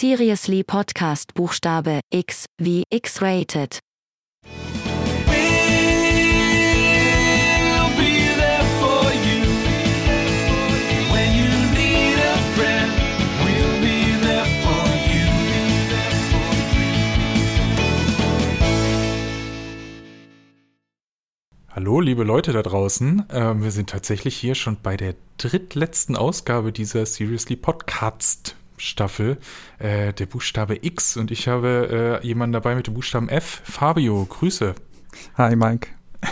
Seriously Podcast Buchstabe X wie X-Rated. Hallo, liebe Leute da draußen. Ähm, wir sind tatsächlich hier schon bei der drittletzten Ausgabe dieser Seriously Podcast Staffel, äh, der Buchstabe X. Und ich habe äh, jemanden dabei mit dem Buchstaben F. Fabio, Grüße. Hi Mike.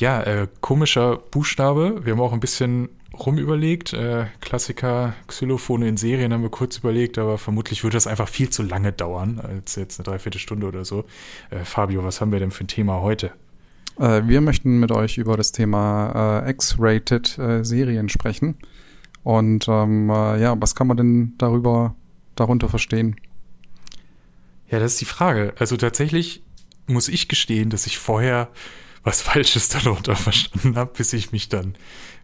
Ja, äh, komischer Buchstabe. Wir haben auch ein bisschen rumüberlegt. Äh, Klassiker, Xylophone in Serien haben wir kurz überlegt, aber vermutlich würde das einfach viel zu lange dauern, als jetzt eine Dreiviertelstunde oder so. Äh, Fabio, was haben wir denn für ein Thema heute? Äh, wir möchten mit euch über das Thema äh, X-Rated äh, Serien sprechen. Und ähm, äh, ja, was kann man denn darüber darunter verstehen? Ja, das ist die Frage. Also tatsächlich muss ich gestehen, dass ich vorher was Falsches darunter verstanden habe, bis ich mich dann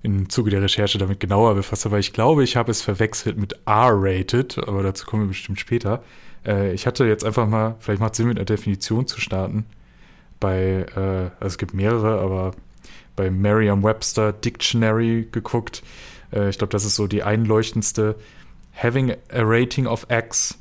im Zuge der Recherche damit genauer befasst habe. Weil ich glaube, ich habe es verwechselt mit R-rated, aber dazu kommen wir bestimmt später. Äh, ich hatte jetzt einfach mal, vielleicht macht es Sinn, mit einer Definition zu starten. Bei, äh, also es gibt mehrere, aber bei Merriam-Webster Dictionary geguckt. Äh, ich glaube, das ist so die einleuchtendste. Having a rating of X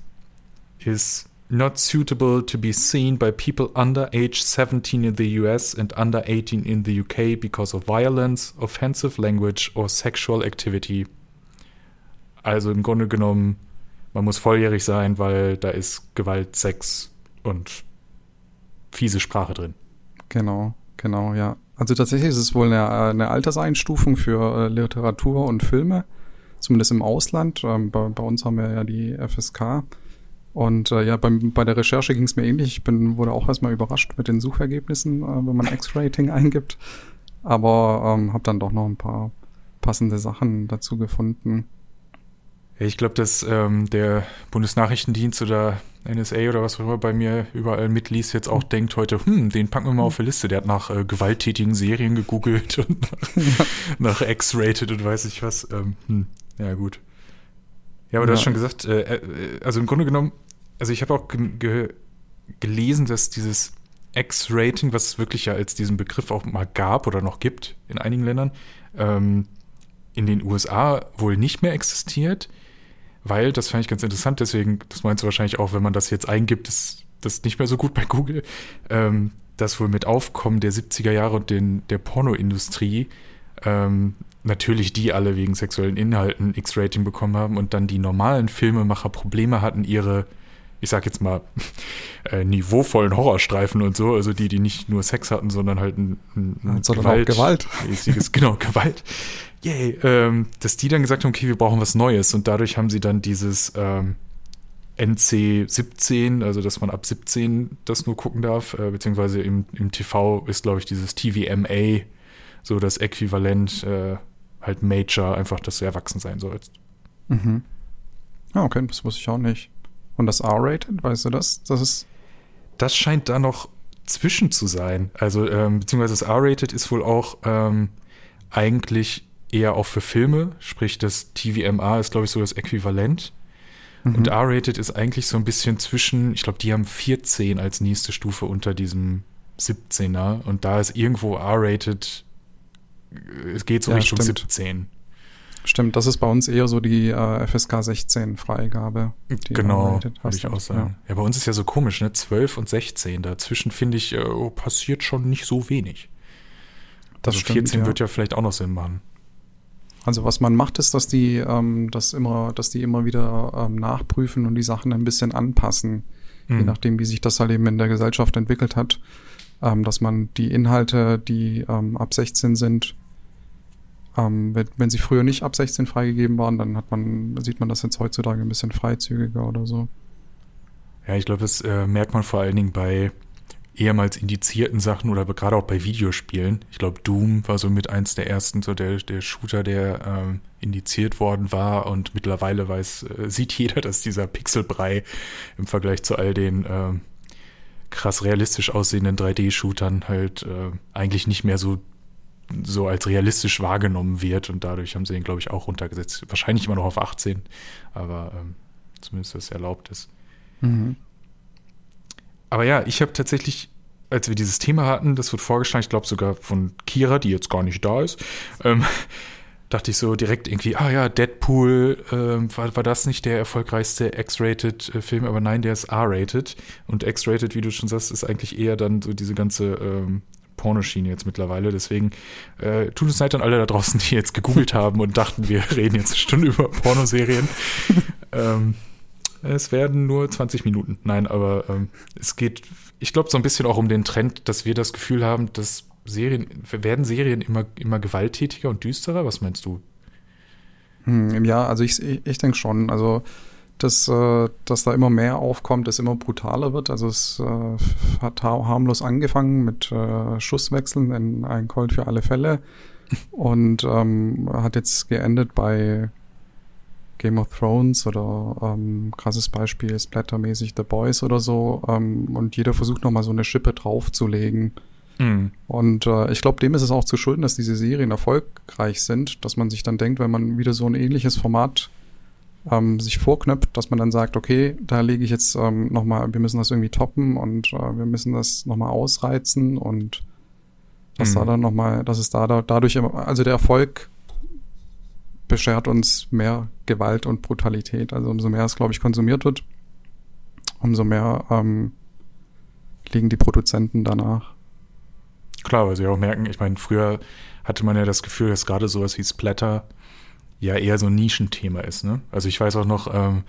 is not suitable to be seen by people under age 17 in the US and under 18 in the UK because of violence, offensive language or sexual activity. Also im Grunde genommen, man muss volljährig sein, weil da ist Gewalt, Sex und fiese Sprache drin. Genau, genau, ja. Also tatsächlich ist es wohl eine, eine Alterseinstufung für äh, Literatur und Filme, zumindest im Ausland. Ähm, bei, bei uns haben wir ja die FSK. Und äh, ja, beim, bei der Recherche ging es mir ähnlich. Ich bin, wurde auch erstmal überrascht mit den Suchergebnissen, äh, wenn man X-Rating eingibt. Aber ähm, habe dann doch noch ein paar passende Sachen dazu gefunden. Ich glaube, dass ähm, der Bundesnachrichtendienst oder NSA oder was auch immer bei mir überall mitliest, jetzt auch denkt heute, hm, den packen wir mal auf die Liste. Der hat nach äh, gewalttätigen Serien gegoogelt und nach, nach X-Rated und weiß ich was. Ähm, hm, ja, gut. Ja, aber du Ja. hast schon gesagt, äh, äh, also im Grunde genommen, also ich habe auch ge ge gelesen, dass dieses X-Rating, was es wirklich ja als diesen Begriff auch mal gab oder noch gibt in einigen Ländern, ähm, in den USA wohl nicht mehr existiert, weil, das fand ich ganz interessant, deswegen, das meinst du wahrscheinlich auch, wenn man das jetzt eingibt, ist das nicht mehr so gut bei Google, ähm, dass wohl mit Aufkommen der 70er Jahre und den, der Pornoindustrie ähm, natürlich die alle wegen sexuellen Inhalten X-Rating bekommen haben und dann die normalen Filmemacher Probleme hatten, ihre, ich sag jetzt mal, äh, niveauvollen Horrorstreifen und so, also die, die nicht nur Sex hatten, sondern halt ein, ein, ein Sondern Gewalt. mäßiges, genau, Gewalt. Yay, ähm, dass die dann gesagt haben, okay, wir brauchen was Neues und dadurch haben sie dann dieses ähm, NC 17, also dass man ab 17 das nur gucken darf, äh, beziehungsweise im, im TV ist, glaube ich, dieses TVMA so das Äquivalent, äh, halt Major, einfach, dass du erwachsen sein sollst. Mhm. Ja, okay, das wusste ich auch nicht. Und das R-Rated, weißt du das? Das ist. Das scheint da noch zwischen zu sein. Also, ähm, beziehungsweise das R-Rated ist wohl auch ähm, eigentlich eher auch für Filme, sprich das TVMA ist, glaube ich, so das Äquivalent. Mhm. Und R-Rated ist eigentlich so ein bisschen zwischen, ich glaube, die haben 14 als nächste Stufe unter diesem 17er und da ist irgendwo R-Rated, es geht so Ja, Richtung stimmt. 17. Stimmt, das ist bei uns eher so die äh, FSK 16 Freigabe. Genau, würde ich auch sagen. Ja. bei uns ist ja so komisch, ne? 12 und 16. Dazwischen finde ich, äh, oh, passiert schon nicht so wenig. Das also stimmt, 14 ja. wird ja vielleicht auch noch Sinn machen. Also was man macht, ist, dass die, ähm, das immer, dass die immer wieder ähm, nachprüfen und die Sachen ein bisschen anpassen, je Mhm. nachdem, wie sich das halt eben in der Gesellschaft entwickelt hat. Ähm, dass man die Inhalte, die ähm, ab 16 sind, ähm, wenn, wenn sie früher nicht ab 16 freigegeben waren, dann hat man, sieht man das jetzt heutzutage ein bisschen freizügiger oder so. Ja, ich glaube, das äh, merkt man vor allen Dingen bei ehemals indizierten Sachen oder gerade auch bei Videospielen. Ich glaube, Doom war so mit eins der ersten, so der, der Shooter, der ähm, indiziert worden war und mittlerweile weiß, äh, sieht jeder, dass dieser Pixelbrei im Vergleich zu all den ähm, krass realistisch aussehenden 3D-Shootern halt äh, eigentlich nicht mehr so so als realistisch wahrgenommen wird und dadurch haben sie ihn, glaube ich, auch runtergesetzt. Wahrscheinlich immer noch auf 18, aber ähm, zumindest das erlaubt ist. Mhm. Aber ja, ich habe tatsächlich, als wir dieses Thema hatten, das wird vorgeschlagen, ich glaube sogar von Kira, die jetzt gar nicht da ist, ähm, dachte ich so direkt irgendwie, ah ja, Deadpool, ähm, war, war das nicht der erfolgreichste X-rated äh, Film? Aber nein, der ist R-rated. Und X-rated, wie du schon sagst, ist eigentlich eher dann so diese ganze ähm, Pornoschiene jetzt mittlerweile. Deswegen äh, tut es leid an alle da draußen, die jetzt gegoogelt haben und dachten, wir reden jetzt eine Stunde über Pornoserien. ähm, es werden nur 20 Minuten. Nein, aber ähm, es geht, ich glaube, so ein bisschen auch um den Trend, dass wir das Gefühl haben, dass Serien, werden Serien immer, immer gewalttätiger und düsterer? Was meinst du? Hm, ja, also ich, ich, ich denke schon. Also, dass, äh, dass da immer mehr aufkommt, dass immer brutaler wird. Also es äh, hat ha- harmlos angefangen mit äh, Schusswechseln in ein Colt für alle Fälle und ähm, hat jetzt geendet bei Game of Thrones oder ähm, krasses Beispiel splattermäßig The Boys oder so ähm, und jeder versucht nochmal so eine Schippe draufzulegen. Mhm. Und äh, ich glaube, dem ist es auch zu schulden, dass diese Serien erfolgreich sind, dass man sich dann denkt, wenn man wieder so ein ähnliches Format ähm, sich vorknöpft, dass man dann sagt, okay, da lege ich jetzt ähm, nochmal, wir müssen das irgendwie toppen und äh, wir müssen das nochmal ausreizen und dass Mhm. da dann nochmal, dass es da, da dadurch immer, also der Erfolg beschert uns mehr Gewalt und Brutalität. Also umso mehr es, glaube ich, konsumiert wird, umso mehr ähm, liegen die Produzenten danach. Klar, weil sie auch merken, ich meine, früher hatte man ja das Gefühl, dass gerade sowas wie Splatter ja eher so ein Nischenthema ist. Ne? Also ich weiß auch noch ähm,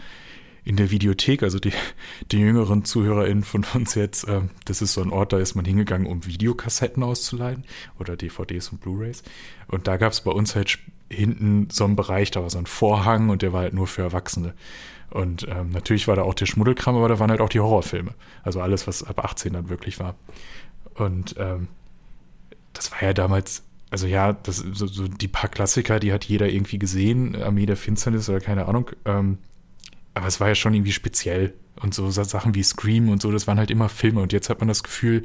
in der Videothek, also die, die jüngeren ZuhörerInnen von uns jetzt, ähm, das ist so ein Ort, da ist man hingegangen, um Videokassetten auszuleihen oder DVDs und Blu-rays. Und da gab es bei uns halt hinten so einen Bereich, da war so ein Vorhang und der war halt nur für Erwachsene. Und ähm, natürlich war da auch der Schmuddelkram, aber da waren halt auch die Horrorfilme. Also alles, was ab 18 dann wirklich war. Und ähm, das war ja damals, also ja, das, so, so die paar Klassiker, die hat jeder irgendwie gesehen, Armee der Finsternis oder keine Ahnung. Ähm, aber es war ja schon irgendwie speziell. Und so Sa- Sachen wie Scream und so, das waren halt immer Filme. Und jetzt hat man das Gefühl,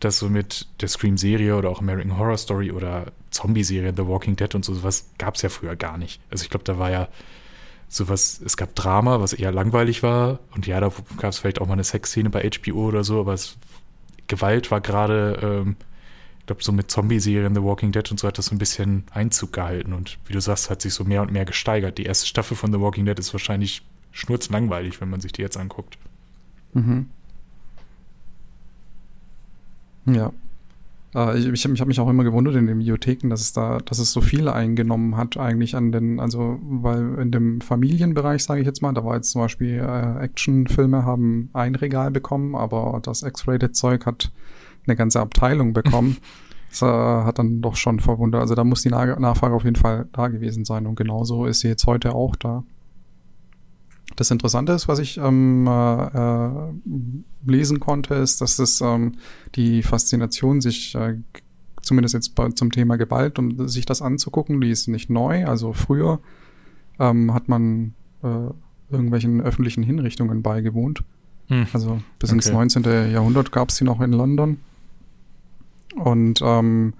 dass so mit der Scream-Serie oder auch American Horror Story oder Zombie-Serie, The Walking Dead und so, sowas gab es ja früher gar nicht. Also ich glaube, da war ja sowas, es gab Drama, was eher langweilig war. Und ja, da gab es vielleicht auch mal eine Sexszene bei HBO oder so, aber es, Gewalt war gerade, ähm, ich glaube, so mit Zombie-Serien, The Walking Dead und so hat das so ein bisschen Einzug gehalten. Und wie du sagst, hat sich so mehr und mehr gesteigert. Die erste Staffel von The Walking Dead ist wahrscheinlich schnurzelangweilig, wenn man sich die jetzt anguckt. Mhm. Ja. Äh, ich ich, ich habe mich auch immer gewundert in den Videotheken, dass es da, dass es so viel eingenommen hat eigentlich an den, also weil in dem Familienbereich, sage ich jetzt mal, da war jetzt zum Beispiel äh, Actionfilme haben ein Regal bekommen, aber das X-Rated-Zeug hat eine ganze Abteilung bekommen. Das äh, hat dann doch schon verwundert. Also da muss die Nach Nachfrage auf jeden Fall da gewesen sein und genauso ist sie jetzt heute auch da. Das Interessante ist, was ich ähm, äh, lesen konnte, ist, dass es ähm, die Faszination, sich äh, zumindest jetzt bei, zum Thema Gewalt, um sich das anzugucken, die ist nicht neu. Also früher ähm, hat man äh, irgendwelchen öffentlichen Hinrichtungen beigewohnt. Hm. Also bis ins Okay. 19. Jahrhundert gab es die noch in London. Und ähm,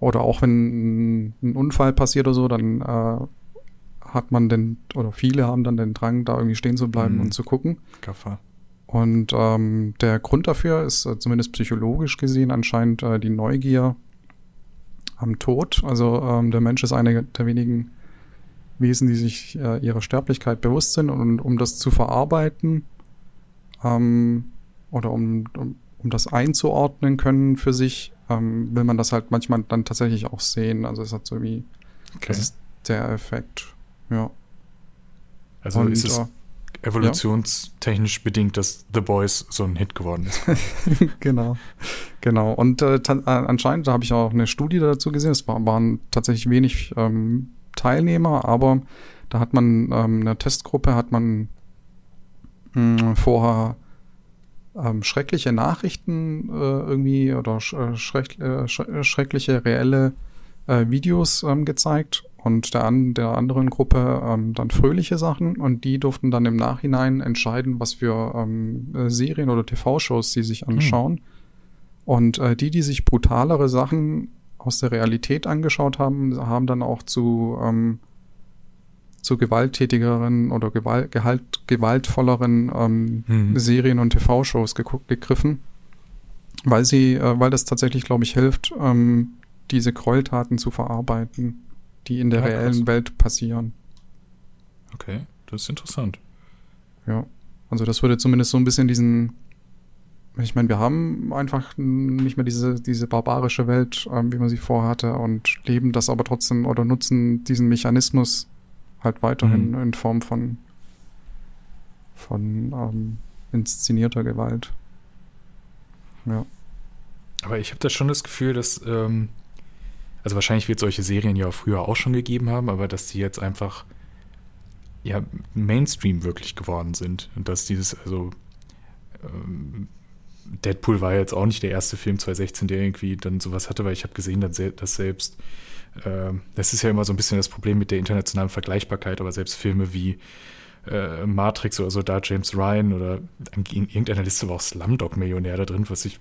oder auch wenn ein- ein Unfall passiert oder so, dann äh, hat man den, oder viele haben dann den Drang, da irgendwie stehen zu bleiben Mhm. und zu gucken. Kaffer. Und ähm, der Grund dafür ist äh, zumindest psychologisch gesehen anscheinend äh, die Neugier am Tod. Also ähm, der Mensch ist eine der wenigen Wesen, die sich äh, ihrer Sterblichkeit bewusst sind und um das zu verarbeiten ähm, oder um, um, um das einzuordnen können für sich, ähm, will man das halt manchmal dann tatsächlich auch sehen. Also es hat so wie, Okay. das ist der Effekt. Ja. Also Und, ist es äh, evolutionstechnisch bedingt, dass The Boys so ein Hit geworden ist. genau, genau. Und äh, äh, anscheinend, da habe ich auch eine Studie dazu gesehen. Es war, waren tatsächlich wenig ähm, Teilnehmer, aber da hat man ähm, eine Testgruppe, hat man mh, vorher ähm, schreckliche Nachrichten äh, irgendwie oder sch schreck äh, sch äh, schreckliche reelle Videos ähm, gezeigt und der, an der anderen Gruppe ähm, dann fröhliche Sachen und die durften dann im Nachhinein entscheiden, was für ähm, äh, Serien oder TV-Shows sie sich anschauen. Und äh, die, die sich brutalere Sachen aus der Realität angeschaut haben, haben dann auch zu ähm, zu gewalttätigeren oder gewalt, gehalt, gewaltvolleren ähm, Mhm. Serien und TV-Shows gegriffen, weil sie, äh, weil das tatsächlich, glaube ich, hilft, ähm, diese Gräueltaten zu verarbeiten, die in der Ja, reellen. Welt passieren. Okay, das ist interessant. Ja, also das würde zumindest so ein bisschen diesen, ich meine, wir haben einfach nicht mehr diese, diese barbarische Welt, ähm, wie man sie vorhatte und leben das aber trotzdem oder nutzen diesen Mechanismus halt weiterhin Mhm. in Form von, von ähm, inszenierter Gewalt. Ja. Aber ich habe da schon das Gefühl, dass, ähm, also wahrscheinlich wird solche Serien ja früher auch schon gegeben haben, aber dass die jetzt einfach ja Mainstream wirklich geworden sind. Und dass dieses, also ähm, Deadpool war jetzt auch nicht der erste Film 2016, der irgendwie dann sowas hatte, weil ich habe gesehen, dass, sel- dass selbst, ähm, das ist ja immer so ein bisschen das Problem mit der internationalen Vergleichbarkeit, aber selbst Filme wie äh, Matrix oder so, da James Ryan oder in irgendeiner Liste war auch Slumdog Millionär da drin, was ich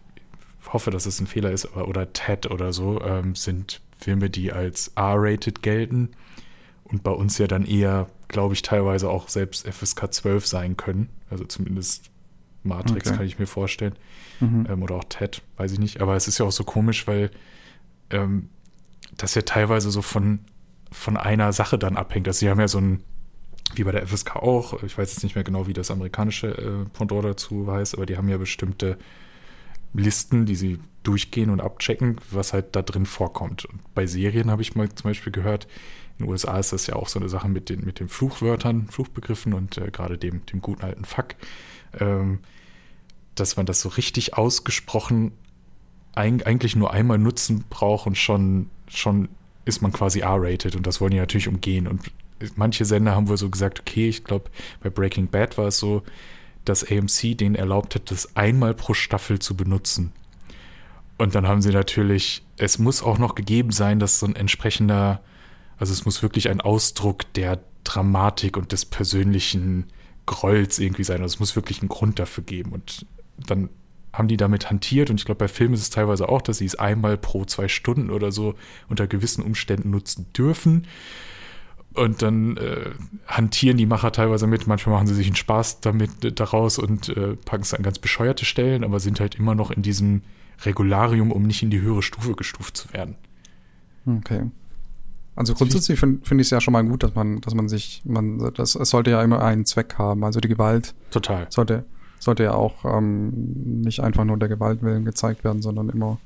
hoffe, dass es ein Fehler ist, aber, oder Ted oder so, ähm, sind Filme, die als R-rated gelten und bei uns ja dann eher, glaube ich, teilweise auch selbst FSK 12 sein können. Also zumindest Matrix Okay. kann ich mir vorstellen. Mhm. Ähm, oder auch Ted, weiß ich nicht. Aber es ist ja auch so komisch, weil ähm, das ja teilweise so von, von einer Sache dann abhängt. Also sie haben ja so ein, wie bei der FSK auch, ich weiß jetzt nicht mehr genau, wie das amerikanische äh, Pendant dazu heißt, aber die haben ja bestimmte Listen, die sie durchgehen und abchecken, was halt da drin vorkommt. Und bei Serien habe ich mal zum Beispiel gehört, in den USA ist das ja auch so eine Sache mit den, mit den Fluchwörtern, Fluchbegriffen und äh, gerade dem, dem guten alten Fuck, ähm, dass man das so richtig ausgesprochen eig eigentlich nur einmal nutzen braucht und schon, schon ist man quasi R-rated und das wollen die natürlich umgehen. Und manche Sender haben wohl so gesagt, okay, ich glaube, bei Breaking Bad war es so, dass AMC denen erlaubt hat, das einmal pro Staffel zu benutzen. Und dann haben sie natürlich, es muss auch noch gegeben sein, dass so ein entsprechender, also es muss wirklich ein Ausdruck der Dramatik und des persönlichen Grolls irgendwie sein. Also es muss wirklich einen Grund dafür geben. Und dann haben die damit hantiert und ich glaube, bei Filmen ist es teilweise auch, dass sie es einmal pro zwei Stunden oder so unter gewissen Umständen nutzen dürfen. Und dann äh, hantieren die Macher teilweise mit. Manchmal machen sie sich einen Spaß damit äh, daraus und äh, packen es an ganz bescheuerte Stellen, aber sind halt immer noch in diesem Regularium, um nicht in die höhere Stufe gestuft zu werden. Okay. Also grundsätzlich finde find ich es ja schon mal gut, dass man, dass man sich, man, das, es sollte ja immer einen Zweck haben. Also die Gewalt Total. sollte, sollte ja auch ähm, nicht einfach nur der Gewalt willen gezeigt werden, sondern immer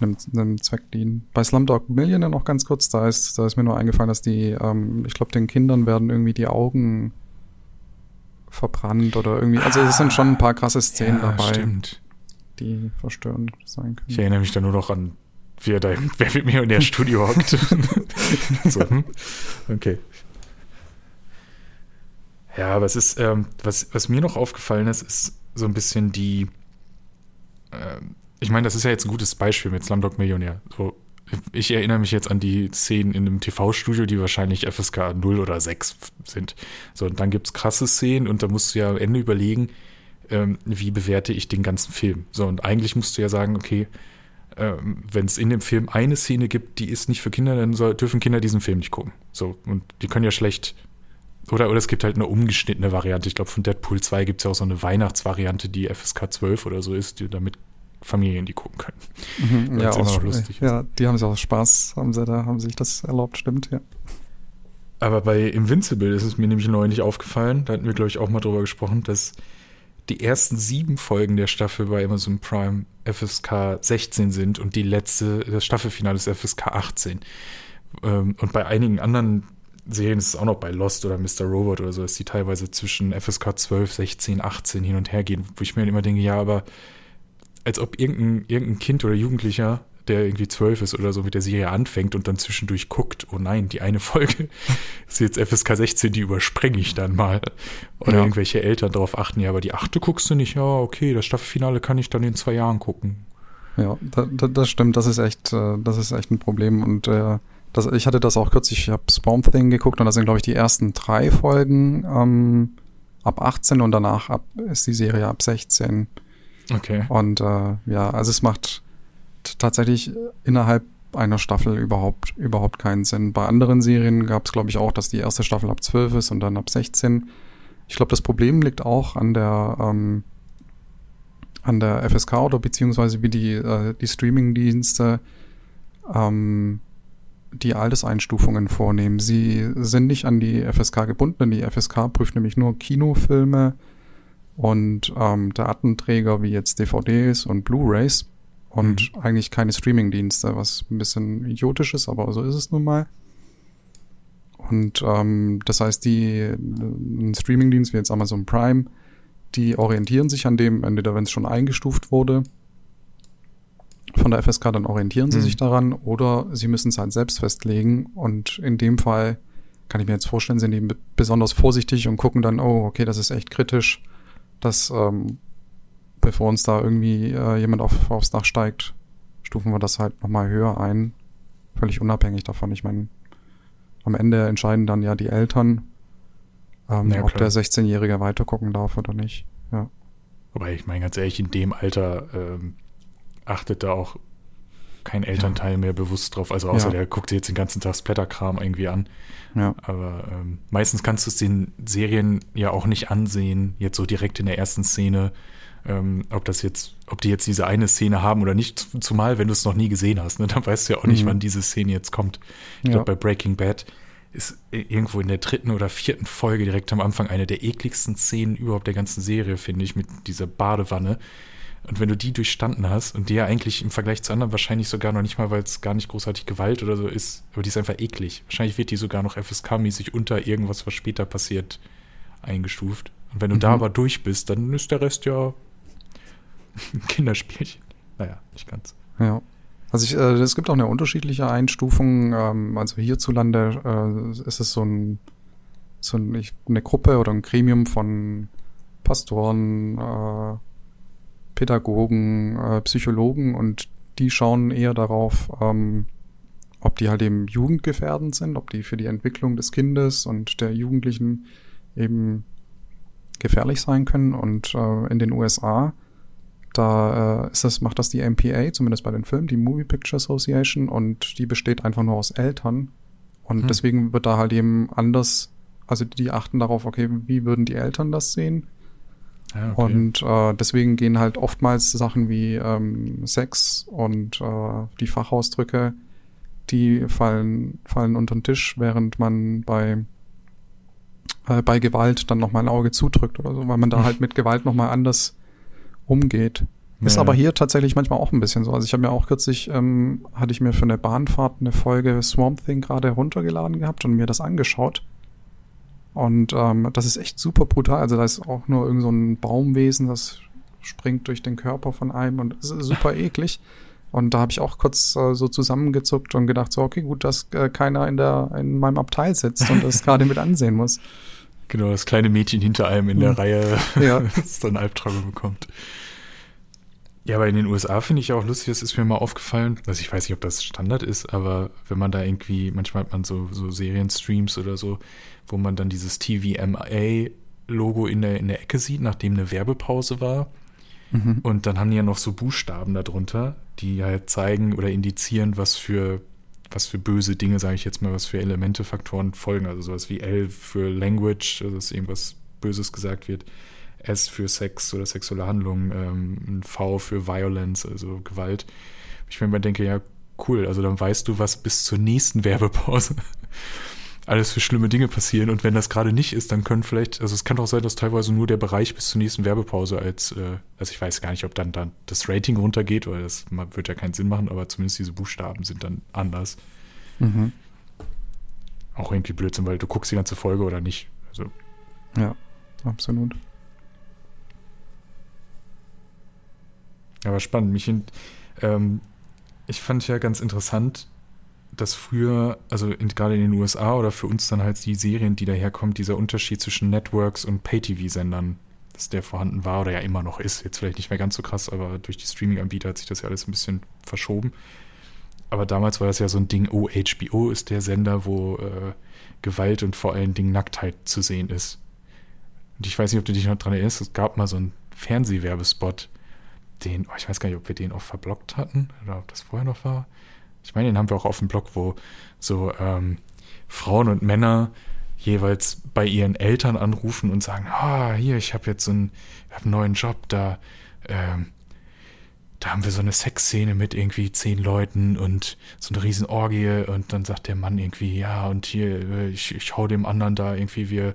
einem, einem Zweck dienen. Bei Slumdog Millionaire noch ganz kurz, da ist, da ist mir nur eingefallen, dass die, ähm, ich glaube, den Kindern werden irgendwie die Augen verbrannt oder irgendwie, also es sind schon ein paar krasse Szenen ja, dabei, stimmt. die verstörend sein können. Ich erinnere mich da nur noch an, wie er da im Wer mit mir in der Studio hockt. so, hm? Okay. Ja, es ist, ähm, was, was mir noch aufgefallen ist, ist so ein bisschen die, ähm, ich meine, das ist ja jetzt ein gutes Beispiel mit Slumdog Millionär. So, ich erinnere mich jetzt an die Szenen in einem TV-Studio, die wahrscheinlich FSK 0 oder 6 sind. So, und dann gibt es krasse Szenen und da musst du ja am Ende überlegen, ähm, wie bewerte ich den ganzen Film. So, und eigentlich musst du ja sagen, okay, ähm, wenn es in dem Film eine Szene gibt, die ist nicht für Kinder, dann soll, dürfen Kinder diesen Film nicht gucken. So, und die können ja schlecht. Oder, oder es gibt halt eine umgeschnittene Variante. Ich glaube, von Deadpool 2 gibt es ja auch so eine Weihnachtsvariante, die FSK 12 oder so ist, die, damit Familien die gucken können. Mhm, ja, auch, noch lustig ist. ja, die haben sich auch Spaß, haben sie da, haben sich das erlaubt, stimmt, ja. Aber bei Invincible ist es mir nämlich neulich aufgefallen, da hatten wir, glaube ich, auch mal drüber gesprochen, dass die ersten sieben Folgen der Staffel bei Amazon Prime FSK 16 sind und die letzte, das Staffelfinale ist FSK 18. Ähm, Und bei einigen anderen Serien ist es auch noch bei Lost oder Mr. Robot oder so, dass die teilweise zwischen FSK 12, 16, 18 hin und her gehen, wo ich mir immer denke, ja, aber als ob irgendein, irgendein Kind oder Jugendlicher, der irgendwie zwölf ist oder so, mit der Serie anfängt und dann zwischendurch guckt, oh nein, die eine Folge ist jetzt FSK 16, die übersprenge ich dann mal. Oder Ja. irgendwelche Eltern darauf achten, ja, aber die achte guckst du nicht, ja, okay, das Staffelfinale kann ich dann in zwei Jahren gucken. Ja, da, da, das stimmt, das ist echt, äh, das ist echt ein Problem und äh, das, ich hatte das auch kürzlich, ich habe Swamp Thing geguckt und da sind, glaube ich, die ersten drei Folgen ähm, ab 18 und danach ab, ist die Serie ab 16. Okay. Und äh, ja, also es macht tatsächlich innerhalb einer Staffel überhaupt, überhaupt keinen Sinn. Bei anderen Serien gab es, glaube ich, auch, dass die erste Staffel ab 12 ist und dann ab 16. Ich glaube, das Problem liegt auch an der, ähm, an der FSK oder beziehungsweise wie die, äh, die Streaming-Dienste ähm, die Alterseinstufungen vornehmen. Sie sind nicht an die FSK gebunden, denn die FSK prüft nämlich nur Kinofilme und ähm, Datenträger wie jetzt DVDs und Blu-rays und eigentlich keine Streaming-Dienste, was ein bisschen idiotisch ist, aber so ist es nun mal. Und ähm, das heißt, die ein Streaming-Dienst wie jetzt Amazon Prime, die orientieren sich an dem, entweder wenn es schon eingestuft wurde von der FSK, dann orientieren sie Mhm. sich daran oder sie müssen es halt selbst festlegen. Und in dem Fall kann ich mir jetzt vorstellen, sind die besonders vorsichtig und gucken dann, oh, okay, das ist echt kritisch, dass ähm, bevor uns da irgendwie äh, jemand auf, aufs Dach steigt, stufen wir das halt nochmal höher ein. Völlig unabhängig davon. Ich meine, am Ende entscheiden dann ja die Eltern, ähm, Ja, ob der 16-Jährige weitergucken darf oder nicht. Ja. Wobei ich meine, ganz ehrlich, in dem Alter ähm, achtet da auch kein Elternteil mehr bewusst drauf. Also außer Ja. der guckt sich jetzt den ganzen Tag Splatterkram irgendwie an. Ja. Aber ähm, meistens kannst du es den Serien ja auch nicht ansehen, jetzt so direkt in der ersten Szene, ähm, ob das jetzt, ob die jetzt diese eine Szene haben oder nicht, zumal wenn du es noch nie gesehen hast, ne, dann weißt du ja auch nicht, Mhm. wann diese Szene jetzt kommt. Ich Ja. glaube, bei Breaking Bad ist irgendwo in der dritten oder vierten Folge direkt am Anfang eine der ekligsten Szenen überhaupt der ganzen Serie, finde ich, mit dieser Badewanne. Und wenn du die durchstanden hast und die ja eigentlich im Vergleich zu anderen wahrscheinlich sogar noch nicht mal, weil es gar nicht großartig Gewalt oder so ist, aber die ist einfach eklig. Wahrscheinlich wird die sogar noch FSK-mäßig unter irgendwas, was später passiert, eingestuft. Und wenn du da Mhm. aber durch bist, dann ist der Rest ja ein Kinderspielchen. Naja, nicht ganz. Ja. Also ich, äh, es gibt auch eine unterschiedliche Einstufung. Ähm, also hierzulande äh, ist es so, ein, so ein, eine Gruppe oder ein Gremium von Pastoren, äh, Pädagogen, äh, Psychologen und die schauen eher darauf, ähm, ob die halt eben jugendgefährdend sind, ob die für die Entwicklung des Kindes und der Jugendlichen eben gefährlich sein können. Und äh, in den USA da äh, ist das, macht das die MPA, zumindest bei den Filmen, die Movie Picture Association, und die besteht einfach nur aus Eltern. Und Hm. deswegen wird da halt eben anders, also die achten darauf, okay, wie würden die Eltern das sehen? Ja, okay. Und äh, deswegen gehen halt oftmals Sachen wie ähm, Sex und äh, die Fachausdrücke, die fallen, fallen unter den Tisch, während man bei äh, bei Gewalt dann nochmal ein Auge zudrückt oder so, weil man da halt mit Gewalt nochmal anders umgeht. Ist Ja. aber hier tatsächlich manchmal auch ein bisschen so. Also ich habe mir auch kürzlich, ähm, hatte ich mir für eine Bahnfahrt eine Folge Swamp Thing gerade heruntergeladen gehabt und mir das angeschaut. Und ähm, das ist echt super brutal. Also da ist auch nur irgend so ein Baumwesen, das springt durch den Körper von einem und es ist super eklig. Und da habe ich auch kurz äh, so zusammengezuckt und gedacht, so, okay, gut, dass äh, keiner in der in meinem Abteil sitzt und das gerade mit ansehen muss. Genau, das kleine Mädchen hinter einem in der Hm. Reihe, Ja. das dann Albträume bekommt. Ja, aber in den USA finde ich auch lustig, das ist mir mal aufgefallen. Also ich weiß nicht, ob das Standard ist, aber wenn man da irgendwie, manchmal hat man so, so Serienstreams oder so, wo man dann dieses TVMA-Logo in der, in der Ecke sieht, nachdem eine Werbepause war. Mhm. Und dann haben die ja noch so Buchstaben darunter, die halt zeigen oder indizieren, was für, was für böse Dinge, sage ich jetzt mal, was für Elemente, Faktoren folgen. Also sowas wie L für Language, also dass irgendwas Böses gesagt wird. S für Sex oder sexuelle Handlungen, ähm, ein V für Violence, also Gewalt. Ich mir immer denke, ja, cool, also dann weißt du, was bis zur nächsten Werbepause alles für schlimme Dinge passieren. Und wenn das gerade nicht ist, dann können vielleicht, also es kann auch sein, dass teilweise nur der Bereich bis zur nächsten Werbepause als, äh, also ich weiß gar nicht, ob dann, dann das Rating runtergeht, weil das wird ja keinen Sinn machen, aber zumindest diese Buchstaben sind dann anders. Mhm. Auch irgendwie Blödsinn, weil du guckst die ganze Folge oder nicht. Also, Ja, absolut. Aber spannend. Mich ähm, ich fand ja ganz interessant, dass früher, also in, gerade in den USA oder für uns dann halt die Serien, die daherkommen, dieser Unterschied zwischen Networks und Pay-TV-Sendern, dass der vorhanden war oder ja immer noch ist. Jetzt vielleicht nicht mehr ganz so krass, aber durch die Streaming-Anbieter hat sich das ja alles ein bisschen verschoben. Aber damals war das ja so ein Ding, oh, HBO ist der Sender, wo äh, Gewalt und vor allen Dingen Nacktheit zu sehen ist. Und ich weiß nicht, ob du dich noch dran erinnerst, es gab mal so einen Fernsehwerbespot, den, oh, ich weiß gar nicht, ob wir den auch verblockt hatten oder ob das vorher noch war. Ich meine, den haben wir auch auf dem Blog, wo so ähm, Frauen und Männer jeweils bei ihren Eltern anrufen und sagen, ah, hier, ich habe jetzt so einen, hab einen neuen Job, da, ähm, da haben wir so eine Sexszene mit irgendwie zehn Leuten und so eine riesen Orgie und dann sagt der Mann irgendwie, ja, und hier, äh, ich, ich hau dem anderen da irgendwie, wir,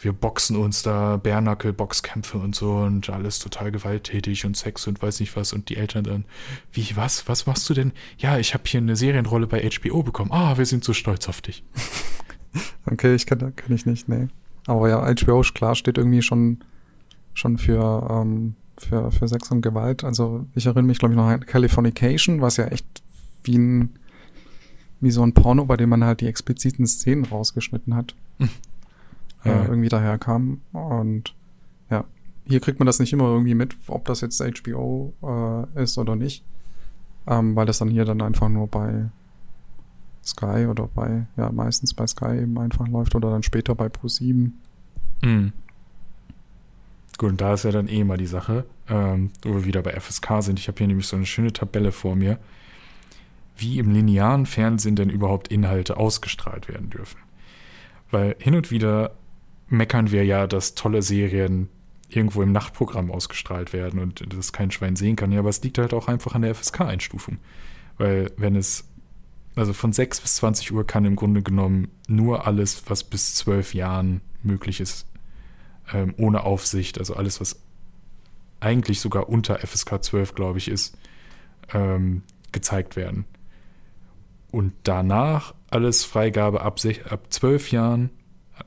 wir boxen uns da, Bärnackel-Boxkämpfe und so und alles total gewalttätig und Sex und weiß nicht was und die Eltern dann, wie, was, was machst du denn? Ja, ich habe hier eine Serienrolle bei HBO bekommen. Ah, wir sind so stolz auf dich. Okay, ich kann, kann ich nicht, nee. Aber ja, HBO, klar, steht irgendwie schon, schon für, ähm, für, für Sex und Gewalt. Also ich erinnere mich, glaube ich, noch an Californication, was ja echt wie ein, wie so ein Porno, bei dem man halt die expliziten Szenen rausgeschnitten hat. Ja. Äh, irgendwie daher kam. Und ja, hier kriegt man das nicht immer irgendwie mit, ob das jetzt HBO äh, ist oder nicht. Ähm, weil das dann hier dann einfach nur bei Sky oder bei, ja, meistens bei Sky eben einfach läuft oder dann später bei Pro7. Mhm. Gut, und da ist ja dann eh mal die Sache, ähm, wo wir wieder bei FSK sind. Ich habe hier nämlich so eine schöne Tabelle vor mir, wie im linearen Fernsehen denn überhaupt Inhalte ausgestrahlt werden dürfen. Weil hin und wieder meckern wir ja, dass tolle Serien irgendwo im Nachtprogramm ausgestrahlt werden und das kein Schwein sehen kann. Ja, aber es liegt halt auch einfach an der FSK-Einstufung. Weil wenn es, also von 6 bis 20 Uhr kann im Grunde genommen nur alles, was bis 12 Jahren möglich ist, ähm, ohne Aufsicht, also alles, was eigentlich sogar unter FSK 12, glaube ich, ist, ähm, gezeigt werden. Und danach alles Freigabe ab, ab 12 Jahren,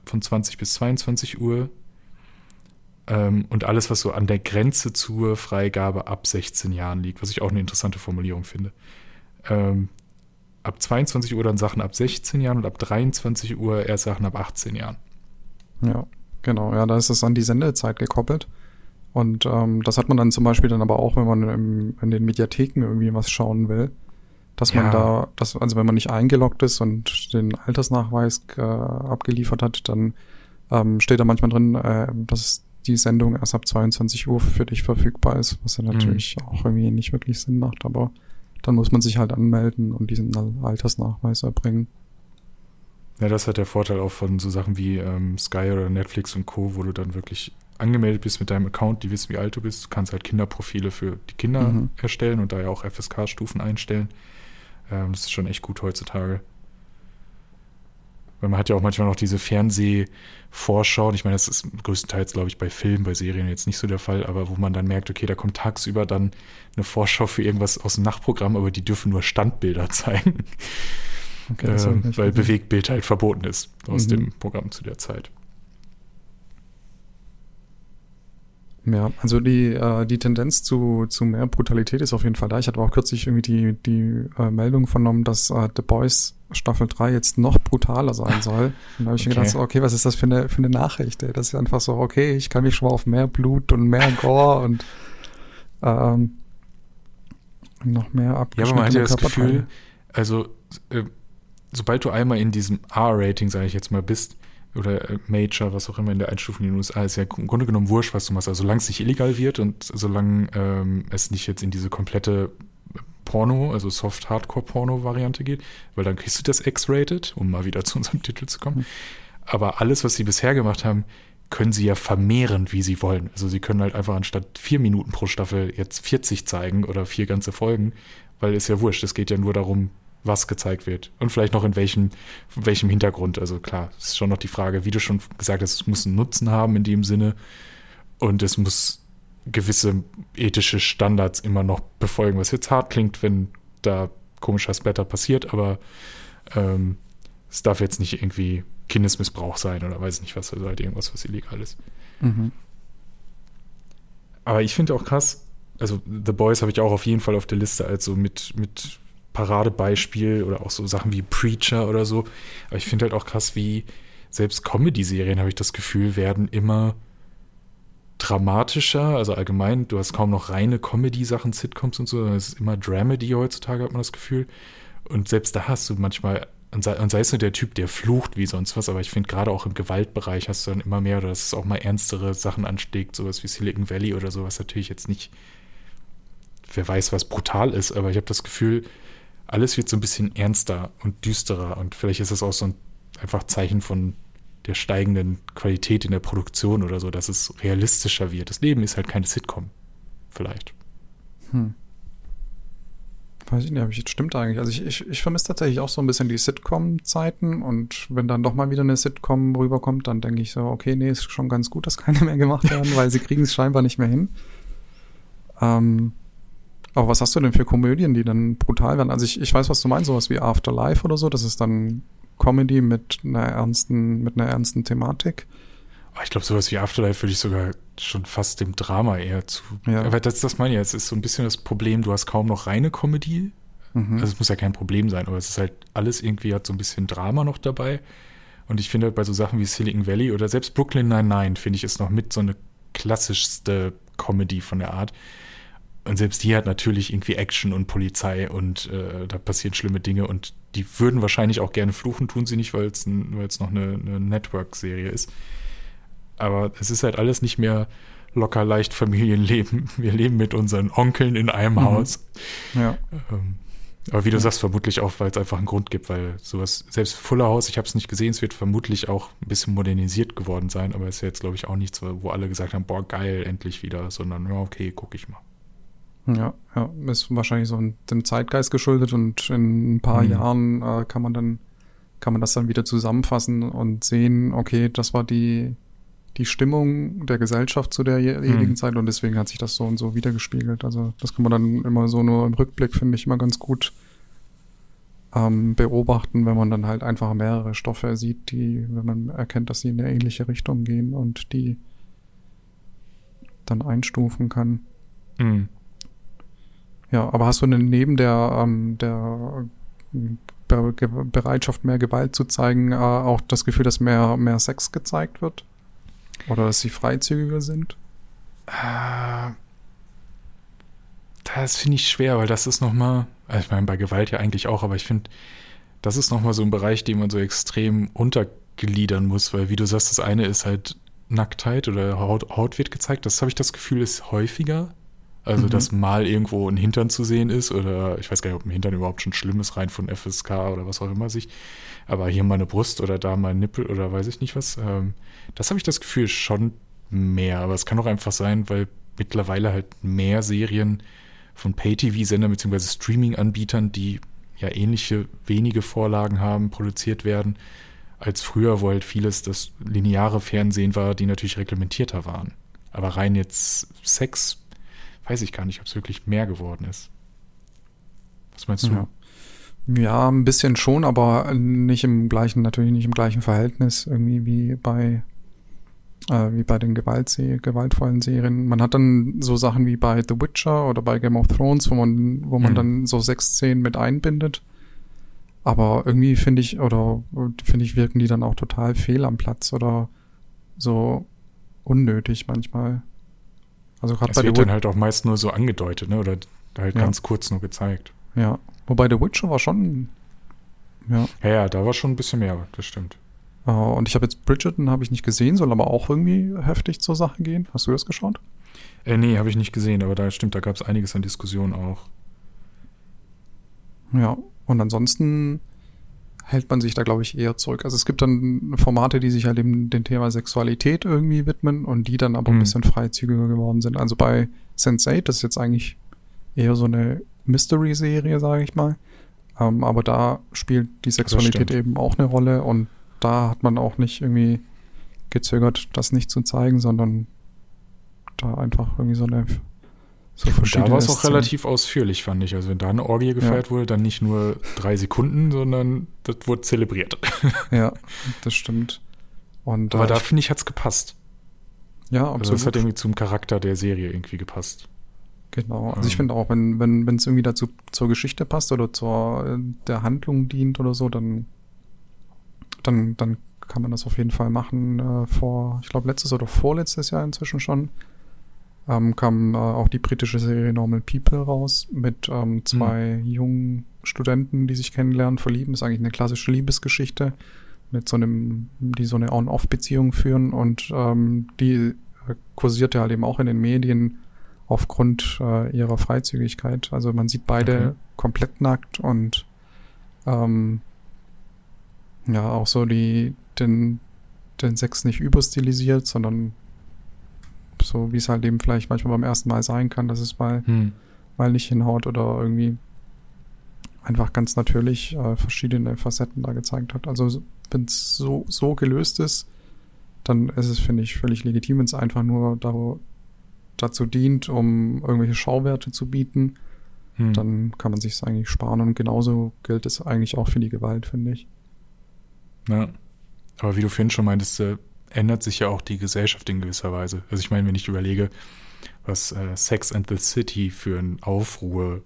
von 20 bis 22 Uhr. Ähm, und alles, was so an der Grenze zur Freigabe ab 16 Jahren liegt, was ich auch eine interessante Formulierung finde. Ähm, ab 22 Uhr dann Sachen ab 16 Jahren und ab 23 Uhr erst Sachen ab 18 Jahren. Ja, genau. Ja, da ist es an die Sendezeit gekoppelt. Und ähm, das hat man dann zum Beispiel dann aber auch, wenn man im, in den Mediatheken irgendwie was schauen will, dass man Ja. da, dass, also wenn man nicht eingeloggt ist und den Altersnachweis äh, abgeliefert hat, dann ähm, steht da manchmal drin, äh, dass die Sendung erst ab 22 Uhr für dich verfügbar ist, was ja natürlich auch irgendwie nicht wirklich Sinn macht, aber dann muss man sich halt anmelden und diesen Altersnachweis erbringen. Ja, das hat der Vorteil auch von so Sachen wie ähm, Sky oder Netflix und Co., wo du dann wirklich angemeldet bist mit deinem Account, die wissen, wie alt du bist. Du kannst halt Kinderprofile für die Kinder Mhm. erstellen und da ja auch FSK-Stufen einstellen. Ähm, das ist schon echt gut heutzutage. Weil man hat ja auch manchmal noch diese Fernsehvorschauen. Ich meine, das ist größtenteils, glaube ich, bei Filmen, bei Serien jetzt nicht so der Fall, aber wo man dann merkt, okay, da kommt tagsüber dann eine Vorschau für irgendwas aus dem Nachtprogramm, aber die dürfen nur Standbilder zeigen Okay, ähm, weil. Bewegtbild halt verboten ist aus Mhm. dem Programm zu der Zeit. Ja, also die, äh, die Tendenz zu, zu mehr Brutalität ist auf jeden Fall da. Ich hatte auch kürzlich irgendwie die, die äh, Meldung vernommen, dass äh, The Boys Staffel 3 jetzt noch brutaler sein soll. Und da habe ich mir Okay. gedacht, so, okay, was ist das für eine, für eine Nachricht? Ey? Das ist einfach so, okay, ich kann mich schon mal auf mehr Blut und mehr Gore und ähm, noch mehr Ja, abgeschnittene aber man hat ja das. Gefühl, also äh, sobald du einmal in diesem R-Rating, sage ich jetzt mal, bist, oder äh, Major, was auch immer in der Einstufung in den USA, ist ja im Grunde genommen wurscht, was du machst. Also solange es nicht illegal wird und solange ähm, es nicht jetzt in diese komplette Porno, also Soft-Hardcore-Porno-Variante geht, weil dann kriegst du das X-Rated, um mal wieder zu unserem Titel zu kommen. Aber alles, was sie bisher gemacht haben, können sie ja vermehren, wie sie wollen. Also sie können halt einfach anstatt vier Minuten pro Staffel jetzt 40 zeigen oder vier ganze Folgen, weil es ja wurscht. Es geht ja nur darum, was gezeigt wird. Und vielleicht noch in welchem, welchem Hintergrund. Also klar, es ist schon noch die Frage, wie du schon gesagt hast, es muss einen Nutzen haben in dem Sinne und es muss gewisse ethische Standards immer noch befolgen, was jetzt hart klingt, wenn da komischer Splatter passiert, aber ähm, es darf jetzt nicht irgendwie Kindesmissbrauch sein oder weiß nicht was, also halt irgendwas, was illegal ist. Mhm. Aber ich finde auch krass, also The Boys habe ich auch auf jeden Fall auf der Liste als so mit, mit Paradebeispiel oder auch so Sachen wie Preacher oder so. Aber ich finde halt auch krass, wie selbst Comedy-Serien, habe ich das Gefühl, werden immer dramatischer. Also allgemein, du hast kaum noch reine Comedy-Sachen, Sitcoms und so, sondern es ist immer Dramedy heutzutage, hat man das Gefühl. Und selbst da hast du manchmal, und sei, es nur der Typ, der flucht wie sonst was, aber ich finde gerade auch im Gewaltbereich hast du dann immer mehr, dass es auch mal ernstere Sachen anschlägt, sowas wie Silicon Valley oder sowas natürlich jetzt nicht, wer weiß, was brutal ist, aber ich habe das Gefühl, alles wird so ein bisschen ernster und düsterer und vielleicht ist das auch so ein einfach Zeichen von der steigenden Qualität in der Produktion oder so, dass es realistischer wird. Das Leben ist halt keine Sitcom. Vielleicht. Hm. Weiß ich nicht, aber ich- stimmt eigentlich. Also ich, ich, ich vermisse tatsächlich auch so ein bisschen die Sitcom-Zeiten und wenn dann doch mal wieder eine Sitcom rüberkommt, dann denke ich so, okay, nee, ist schon ganz gut, dass keine mehr gemacht werden, weil sie kriegen es scheinbar nicht mehr hin. Ähm, aber was hast du denn für Komödien, die dann brutal werden? Also ich, ich weiß, was du meinst, sowas wie Afterlife oder so, das ist dann Comedy mit einer ernsten, mit einer ernsten Thematik. Aber ich glaube, sowas wie Afterlife würde ich sogar schon fast dem Drama eher zu. Ja. Aber das, das meine ich, es ist so ein bisschen das Problem, du hast kaum noch reine Comedy. Mhm. Also es muss ja kein Problem sein, aber es ist halt alles irgendwie hat so ein bisschen Drama noch dabei. Und ich finde halt bei so Sachen wie Silicon Valley oder selbst Brooklyn Nine-Nine, finde ich, ist noch mit so eine klassischste Comedy von der Art. Und selbst die hat natürlich irgendwie Action und Polizei und äh, da passieren schlimme Dinge und die würden wahrscheinlich auch gerne fluchen, tun sie nicht, weil es noch eine, eine Network-Serie ist. Aber es ist halt alles nicht mehr locker leicht Familienleben. Wir leben mit unseren Onkeln in einem Mhm. Haus. Ja. Ähm, aber wie du sagst, vermutlich auch, weil es einfach einen Grund gibt, weil sowas, selbst Fuller House, ich habe es nicht gesehen, es wird vermutlich auch ein bisschen modernisiert geworden sein, aber es ist ja jetzt, glaube ich, auch nichts, wo alle gesagt haben, boah, geil, endlich wieder, sondern ja, okay, gucke ich mal. Ja, ja, ist wahrscheinlich so dem Zeitgeist geschuldet und in ein paar Mhm. Jahren äh, kann man dann kann man das dann wieder zusammenfassen und sehen, okay, das war die die Stimmung der Gesellschaft zu derjenigen Mhm. Zeit und deswegen hat sich das so und so wiedergespiegelt. Also das kann man dann immer so nur im Rückblick finde ich immer ganz gut ähm, beobachten, wenn man dann halt einfach mehrere Stoffe sieht, die, wenn man erkennt, dass sie in eine ähnliche Richtung gehen und die dann einstufen kann. Mhm. Ja, aber hast du denn neben der, ähm, der Be Bereitschaft, mehr Gewalt zu zeigen, äh, auch das Gefühl, dass mehr, mehr Sex gezeigt wird? Oder dass sie freizügiger sind? Äh, das finde ich schwer, weil das ist nochmal, also ich meine, bei Gewalt ja eigentlich auch, aber ich finde, das ist nochmal so ein Bereich, den man so extrem untergliedern muss, weil wie du sagst, das eine ist halt Nacktheit oder Haut, Haut wird gezeigt. Das habe ich das Gefühl, ist häufiger. Also, Mhm. dass mal irgendwo ein Hintern zu sehen ist oder ich weiß gar nicht, ob ein Hintern überhaupt schon schlimm ist, rein von FSK oder was auch immer sich. Aber hier mal eine Brust oder da mal ein Nippel oder weiß ich nicht was. Ähm, das habe ich das Gefühl schon mehr. Aber es kann auch einfach sein, weil mittlerweile halt mehr Serien von Pay-TV-Sendern bzw. Streaming-Anbietern, die ja ähnliche wenige Vorlagen haben, produziert werden, als früher, wo halt vieles das lineare Fernsehen war, die natürlich reglementierter waren. Aber rein jetzt Sex, weiß ich gar nicht, ob es wirklich mehr geworden ist. Was meinst du? Ja. Ja, ein bisschen schon, aber nicht im gleichen, natürlich nicht im gleichen Verhältnis irgendwie wie bei äh, wie bei den Gewaltse gewaltvollen Serien. Man hat dann so Sachen wie bei The Witcher oder bei Game of Thrones, wo man, wo man Mhm. dann so sechs Szenen mit einbindet. Aber irgendwie finde ich, oder finde ich, wirken die dann auch total fehl am Platz oder so unnötig manchmal. Also gerade bei The wird Witcher. dann halt auch meist nur so angedeutet, ne? Oder halt Ja. ganz kurz nur gezeigt. Ja. Wobei The Witcher war schon, ja. Ja, ja, da war schon ein bisschen mehr, das stimmt. Äh, und ich habe jetzt Bridgerton habe ich nicht gesehen, soll aber auch irgendwie heftig zur Sache gehen. Hast du das geschaut? Äh, nee, habe ich nicht gesehen, aber da stimmt, da gab es einiges an Diskussionen auch. Ja. Und ansonsten hält man sich da, glaube ich, eher zurück. Also es gibt dann Formate, die sich halt eben dem Thema Sexualität irgendwie widmen und die dann aber ein Mhm. bisschen freizügiger geworden sind. Also bei Sense8, das ist jetzt eigentlich eher so eine Mystery-Serie, sage ich mal. Ähm, aber da spielt die Sexualität eben auch eine Rolle und da hat man auch nicht irgendwie gezögert, das nicht zu zeigen, sondern da einfach irgendwie so eine so da war es auch relativ ausführlich, fand ich. Also wenn da eine Orgie gefeiert wurde, dann nicht nur drei Sekunden, sondern das wurde zelebriert. Ja, das stimmt. Und Aber äh, da ich- finde ich, hat's gepasst. ja, Also absolut. das hat irgendwie zum Charakter der Serie irgendwie gepasst. Genau. Also ich Ähm. finde auch, wenn wenn wenn es irgendwie dazu zur Geschichte passt oder zur äh, der Handlung dient oder so, dann dann dann kann man das auf jeden Fall machen. Äh, vor, ich glaube letztes oder vorletztes Jahr inzwischen schon ähm, kam äh, auch die britische Serie Normal People raus mit ähm, zwei jungen Studenten, die sich kennenlernen, verlieben. Ist eigentlich eine klassische Liebesgeschichte mit so einem, die so eine On-Off-Beziehung führen und ähm, die äh, kursierte halt eben auch in den Medien aufgrund äh, ihrer Freizügigkeit. Also man sieht beide Okay. komplett nackt und ähm, ja, auch so die, den, den Sex nicht überstilisiert, sondern so wie es halt eben vielleicht manchmal beim ersten Mal sein kann, dass es mal, Hm. mal nicht hinhaut oder irgendwie einfach ganz natürlich äh, verschiedene Facetten da gezeigt hat. Also wenn es so, so gelöst ist, dann ist es, finde ich, völlig legitim, wenn es einfach nur da, dazu dient, um irgendwelche Schauwerte zu bieten, Hm. dann kann man sich eigentlich sparen und genauso gilt es eigentlich auch für die Gewalt, finde ich. Ja. Aber wie du vorhin schon meintest, äh, ändert sich ja auch die Gesellschaft in gewisser Weise. Also ich meine, wenn ich überlege, was äh, Sex and the City für einen Aufruhr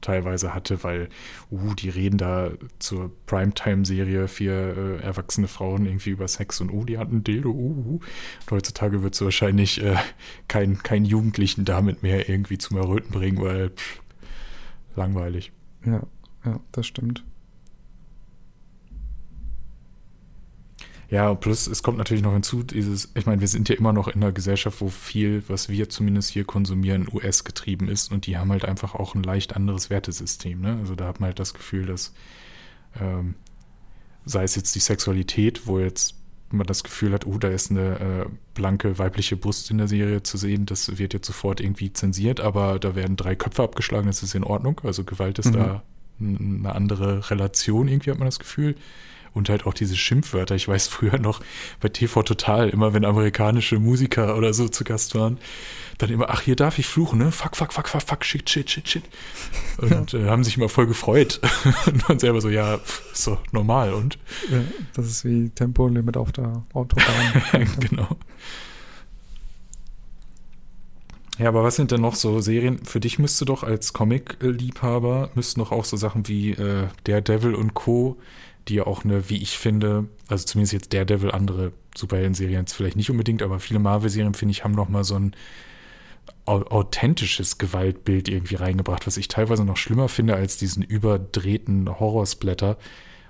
teilweise hatte, weil, uh, die reden da zur Primetime-Serie für äh, erwachsene Frauen irgendwie über Sex und uh, die hatten Dildo, uh, uh. Und heutzutage wird es wahrscheinlich äh, kein, kein Jugendlichen damit mehr irgendwie zum Erröten bringen, weil pff, langweilig. Ja, ja, das stimmt. Ja, plus es kommt natürlich noch hinzu, dieses, ich meine, wir sind ja immer noch in einer Gesellschaft, wo viel, was wir zumindest hier konsumieren, US getrieben ist und die haben halt einfach auch ein leicht anderes Wertesystem. Ne? Also da hat man halt das Gefühl, dass ähm, sei es jetzt die Sexualität, wo jetzt man das Gefühl hat, oh, da ist eine äh, blanke weibliche Brust in der Serie zu sehen, das wird jetzt sofort irgendwie zensiert, aber da werden drei Köpfe abgeschlagen, das ist in Ordnung. Also Gewalt ist Mhm. da eine andere Relation, irgendwie hat man das Gefühl. Und halt auch diese Schimpfwörter. Ich weiß früher noch bei TV Total, immer wenn amerikanische Musiker oder so zu Gast waren, dann immer, ach, hier darf ich fluchen, ne? Fuck, fuck, fuck, fuck, fuck, shit, shit, shit, shit. Und äh, haben sich immer voll gefreut. und man selber so, ja, ist doch normal und Ja, das ist wie Tempolimit auf der Autobahn. genau. Ja, aber was sind denn noch so Serien? Für dich müsste doch als Comic-Liebhaber, müssten doch auch so Sachen wie äh, Daredevil und Co., die ja auch eine, wie ich finde, also zumindest jetzt Daredevil, andere Superhelden-Serien jetzt vielleicht nicht unbedingt, aber viele Marvel-Serien, finde ich, haben noch mal so ein au authentisches Gewaltbild irgendwie reingebracht, was ich teilweise noch schlimmer finde als diesen überdrehten Horrorsplatter,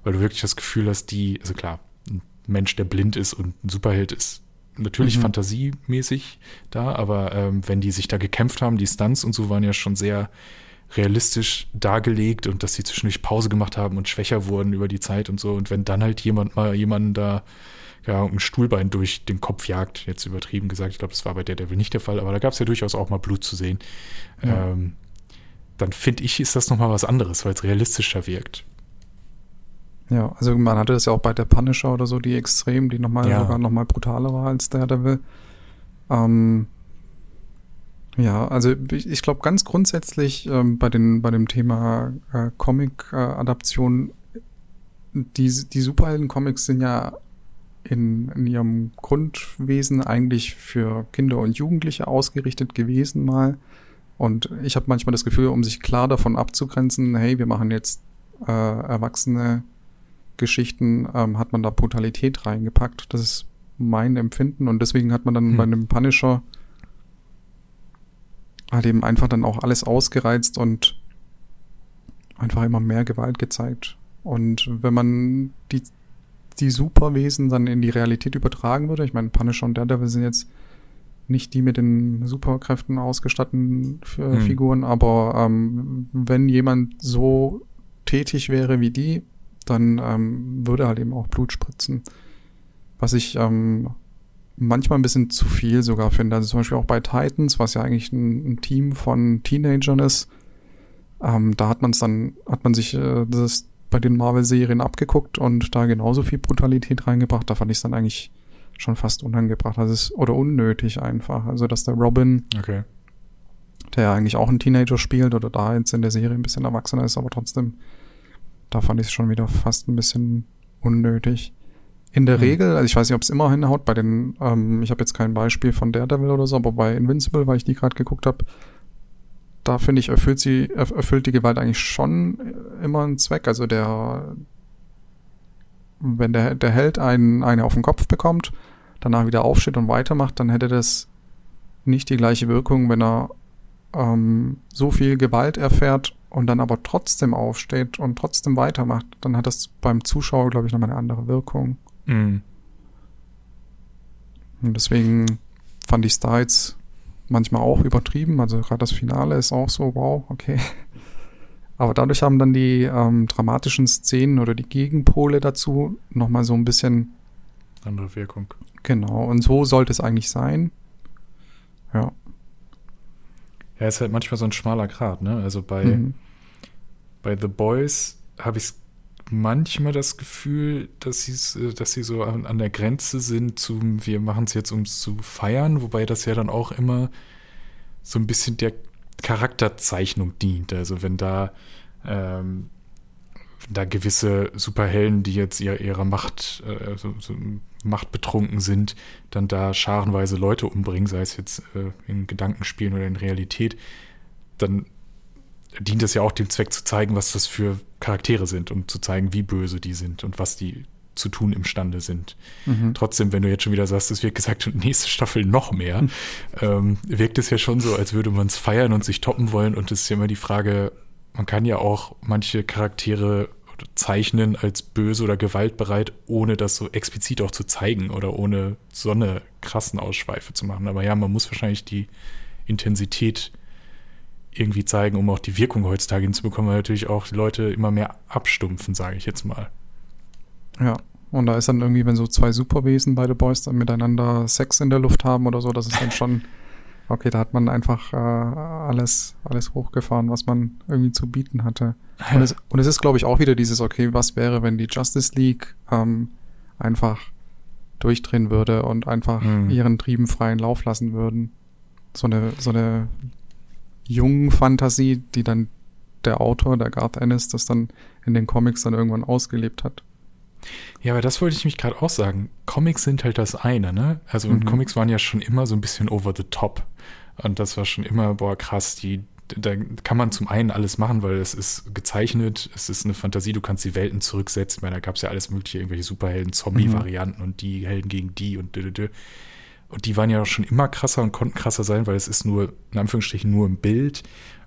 weil du wirklich das Gefühl hast, die, also klar, ein Mensch, der blind ist und ein Superheld ist natürlich Mhm. fantasiemäßig da, aber ähm, wenn die sich da gekämpft haben, die Stunts und so waren ja schon sehr realistisch dargelegt und dass sie zwischendurch Pause gemacht haben und schwächer wurden über die Zeit und so. Und wenn dann halt jemand mal jemanden da ja, ein Stuhlbein durch den Kopf jagt, jetzt übertrieben gesagt, ich glaube, das war bei der Devil nicht der Fall, aber da gab es ja durchaus auch mal Blut zu sehen. Ja. Ähm, dann finde ich, ist das nochmal was anderes, weil es realistischer wirkt. Ja, also man hatte das ja auch bei der Punisher oder so, die extrem, die nochmal Ja. sogar nochmal brutaler war als Daredevil. Ähm, ja, also ich, ich glaube ganz grundsätzlich ähm, bei, den, bei dem Thema äh, Comic-Adaption, die, die Superhelden-Comics sind ja in, in ihrem Grundwesen eigentlich für Kinder und Jugendliche ausgerichtet gewesen mal. Und ich habe manchmal das Gefühl, um sich klar davon abzugrenzen, hey, wir machen jetzt äh, erwachsene Geschichten, ähm, hat man da Brutalität reingepackt. Das ist mein Empfinden. Und deswegen hat man dann Hm. bei einem Punisher halt eben einfach dann auch alles ausgereizt und einfach immer mehr Gewalt gezeigt. Und wenn man die, die Superwesen dann in die Realität übertragen würde, ich meine, Punisher und Daredevil sind jetzt nicht die mit den Superkräften ausgestatteten F- Hm. Figuren, aber ähm, wenn jemand so tätig wäre wie die, dann ähm, würde halt eben auch Blut spritzen. Was ich ähm, manchmal ein bisschen zu viel sogar finde. Also zum Beispiel auch bei Titans, was ja eigentlich ein, ein Team von Teenagern ist, ähm, da hat man es dann, hat man sich äh, das bei den Marvel-Serien abgeguckt und da genauso viel Brutalität reingebracht. Da fand ich es dann eigentlich schon fast unangebracht. Also es, oder unnötig einfach. Also dass der Robin, Okay. der ja eigentlich auch ein Teenager spielt oder da jetzt in der Serie ein bisschen erwachsener ist, aber trotzdem, da fand ich es schon wieder fast ein bisschen unnötig. In der Hm. Regel, also ich weiß nicht, ob es immer hinhaut, bei den, ähm, ich habe jetzt kein Beispiel von Daredevil oder so, aber bei Invincible, weil ich die gerade geguckt habe, da finde ich, erfüllt sie, erf- erfüllt die Gewalt eigentlich schon äh, immer einen Zweck. Also der, wenn der, der Held einen, eine auf den Kopf bekommt, danach wieder aufsteht und weitermacht, dann hätte das nicht die gleiche Wirkung, wenn er ähm, so viel Gewalt erfährt und dann aber trotzdem aufsteht und trotzdem weitermacht, dann hat das beim Zuschauer, glaube ich, nochmal eine andere Wirkung. Mhm. Und deswegen fand ich es da jetzt manchmal auch übertrieben. Also gerade das Finale ist auch so, wow, okay. Aber dadurch haben dann die ähm, dramatischen Szenen oder die Gegenpole dazu nochmal so ein bisschen, Andere Wirkung. genau, und so sollte es eigentlich sein. Ja. Ja, ist halt manchmal so ein schmaler Grat, ne? Also bei, Mhm. bei The Boys habe ich manchmal das Gefühl, dass, sie's, äh, dass sie so an, an der Grenze sind zum, wir machen es jetzt, um es zu feiern, wobei das ja dann auch immer so ein bisschen der Charakterzeichnung dient. Also wenn da, ähm, wenn da gewisse Superhelden, die jetzt ihr, ihrer Macht, äh, so, so machtbetrunken sind, dann da scharenweise Leute umbringen, sei es jetzt äh, in Gedankenspielen oder in Realität, dann dient es ja auch dem Zweck zu zeigen, was das für Charaktere sind und zu zeigen, wie böse die sind und was die zu tun imstande sind. Mhm. Trotzdem, wenn du jetzt schon wieder sagst, es wird gesagt, und nächste Staffel noch mehr, ähm, wirkt es ja schon so, als würde man es feiern und sich toppen wollen. Und es ist ja immer die Frage, man kann ja auch manche Charaktere zeichnen als böse oder gewaltbereit, ohne das so explizit auch zu zeigen oder ohne so eine krassen Ausschweife zu machen. Aber ja, man muss wahrscheinlich die Intensität irgendwie zeigen, um auch die Wirkung heutzutage hinzubekommen, weil natürlich auch die Leute immer mehr abstumpfen, sage ich jetzt mal. Ja. Und da ist dann irgendwie, wenn so zwei Superwesen, beide Boys, dann miteinander Sex in der Luft haben oder so, das ist dann schon, okay, da hat man einfach äh, alles, alles hochgefahren, was man irgendwie zu bieten hatte. Und es, und es ist, glaube ich, auch wieder dieses, okay, was wäre, wenn die Justice League ähm, einfach durchdrehen würde und einfach Mhm. ihren Trieben freien Lauf lassen würden. So eine, so eine jungen Fantasie, die dann der Autor, der Garth Ennis, das dann in den Comics dann irgendwann ausgelebt hat. Ja, aber das wollte ich mich gerade auch sagen. Comics sind halt das eine, ne? Also und Mhm. Comics waren ja schon immer so ein bisschen over the top. Und das war schon immer, boah, krass, die, da kann man zum einen alles machen, weil es ist gezeichnet, es ist eine Fantasie, du kannst die Welten zurücksetzen. Meine, da gab es ja alles mögliche, irgendwelche Superhelden, Zombie-Varianten und die Helden gegen die und dö, dö, dö. Und die waren ja auch schon immer krasser und konnten krasser sein, weil es ist nur, in Anführungsstrichen, nur ein Bild.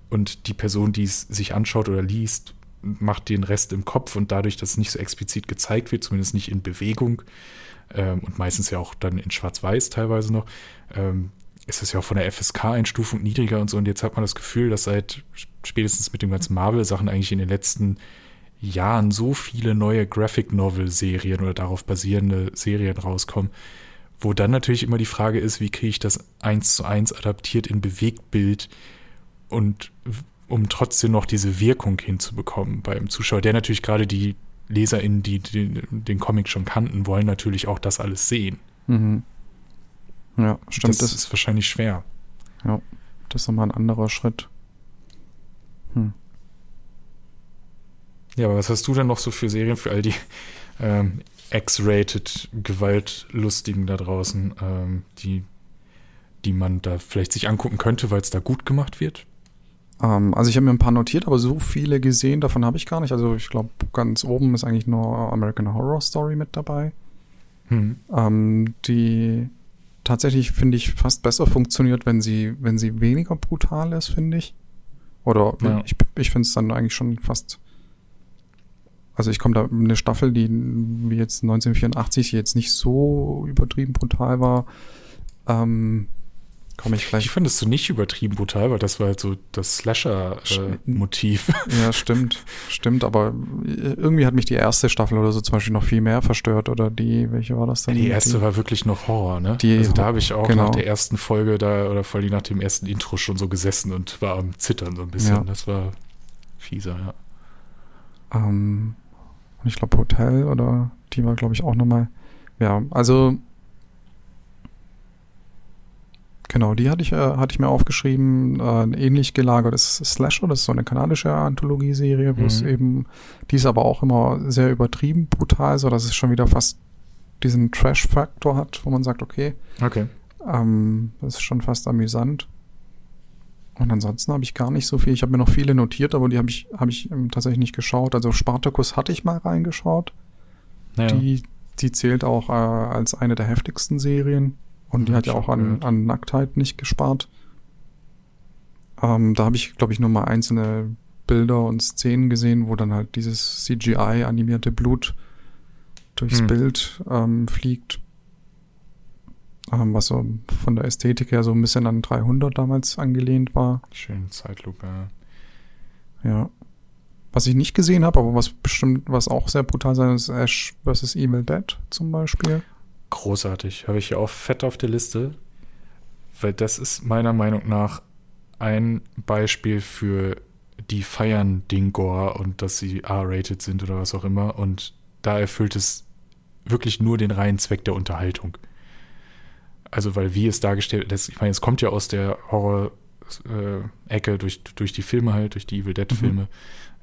Und die Person, die es sich anschaut oder liest, macht den Rest im Kopf und dadurch, dass es nicht so explizit gezeigt wird, zumindest nicht in Bewegung ähm, und meistens ja auch dann in Schwarz-Weiß teilweise noch, ähm, ist es ja auch von der FSK-Einstufung niedriger und so. Und jetzt hat man das Gefühl, dass seit spätestens mit den ganzen Marvel-Sachen eigentlich in den letzten Jahren so viele neue Graphic-Novel-Serien oder darauf basierende Serien rauskommen, wo dann natürlich immer die Frage ist, wie kriege ich das eins zu eins adaptiert in Bewegtbild und um trotzdem noch diese Wirkung hinzubekommen beim Zuschauer, der natürlich gerade die LeserInnen, die den, den Comic schon kannten, wollen natürlich auch das alles sehen. Mhm. Ja, stimmt. das, Das, ist wahrscheinlich schwer. ja, das ist nochmal ein anderer Schritt. Hm. Ja, aber was hast du denn noch so für Serien für all die ähm, X-rated Gewaltlustigen da draußen, ähm, die, die man da vielleicht sich angucken könnte, weil es da gut gemacht wird? Ähm, also ich habe mir ein paar notiert, aber so viele gesehen, davon habe ich gar nicht. Also ich glaube, ganz oben ist eigentlich nur American Horror Story mit dabei. Hm. Ähm, die tatsächlich, finde ich, fast besser funktioniert, wenn sie, wenn sie weniger brutal ist, finde ich. Oder Ja. ich, ich finde es dann eigentlich schon fast. Also ich komme da eine Staffel, die wie jetzt 1984 jetzt nicht so übertrieben brutal war, ähm, komme ich Ich gleich. fand es so nicht übertrieben brutal, weil das war halt so das Slasher-Motiv. Ja, stimmt, stimmt, aber irgendwie hat mich die erste Staffel oder so zum Beispiel noch viel mehr verstört oder die, welche war das dann? die erste war wirklich noch Horror, ne? Die- also da habe ich auch genau. nach der ersten Folge da oder vor allem nach dem ersten Intro schon so gesessen und war am Zittern so ein bisschen. Ja. Das war fieser, ja. Ähm, und ich glaube Hotel oder die war, glaube ich, auch nochmal. Ja, also genau, die hatte ich, äh, hatte ich mir aufgeschrieben. Äh, ein ähnlich gelagertes Slasher, das ist so eine kanadische Anthologieserie, wo es Mhm. eben, die ist aber auch immer sehr übertrieben brutal, so dass es schon wieder fast diesen Trash-Faktor hat, wo man sagt, okay, Okay. ähm, das ist schon fast amüsant. Und ansonsten habe ich gar nicht so viel. Ich habe mir noch viele notiert, aber die habe ich, habe ich ähm, tatsächlich nicht geschaut. Also Spartacus hatte ich mal reingeschaut. Naja. Die, die zählt auch äh, als eine der heftigsten Serien. Und die hat ja auch an, an Nacktheit nicht gespart. Ähm, da habe ich, glaube ich, nur mal einzelne Bilder und Szenen gesehen, wo dann halt dieses CGI-animierte Blut durchs Hm. Bild ähm, fliegt. Ähm, was so von der Ästhetik her so ein bisschen an 300 damals angelehnt war. Schön Zeitlupe. ja. Ja. Was ich nicht gesehen habe, aber was bestimmt, was auch sehr brutal sein ist, Ash vs. Evil Dead zum Beispiel. Großartig. Habe ich hier auch fett auf der Liste. Weil das ist meiner Meinung nach ein Beispiel für die feiern den Gore und dass sie R-rated sind oder was auch immer. Und da erfüllt es wirklich nur den reinen Zweck der Unterhaltung. Also, weil wie es dargestellt ist, ich meine, es kommt ja aus der Horror-Ecke durch, durch die Filme halt, durch die Evil Dead-Filme.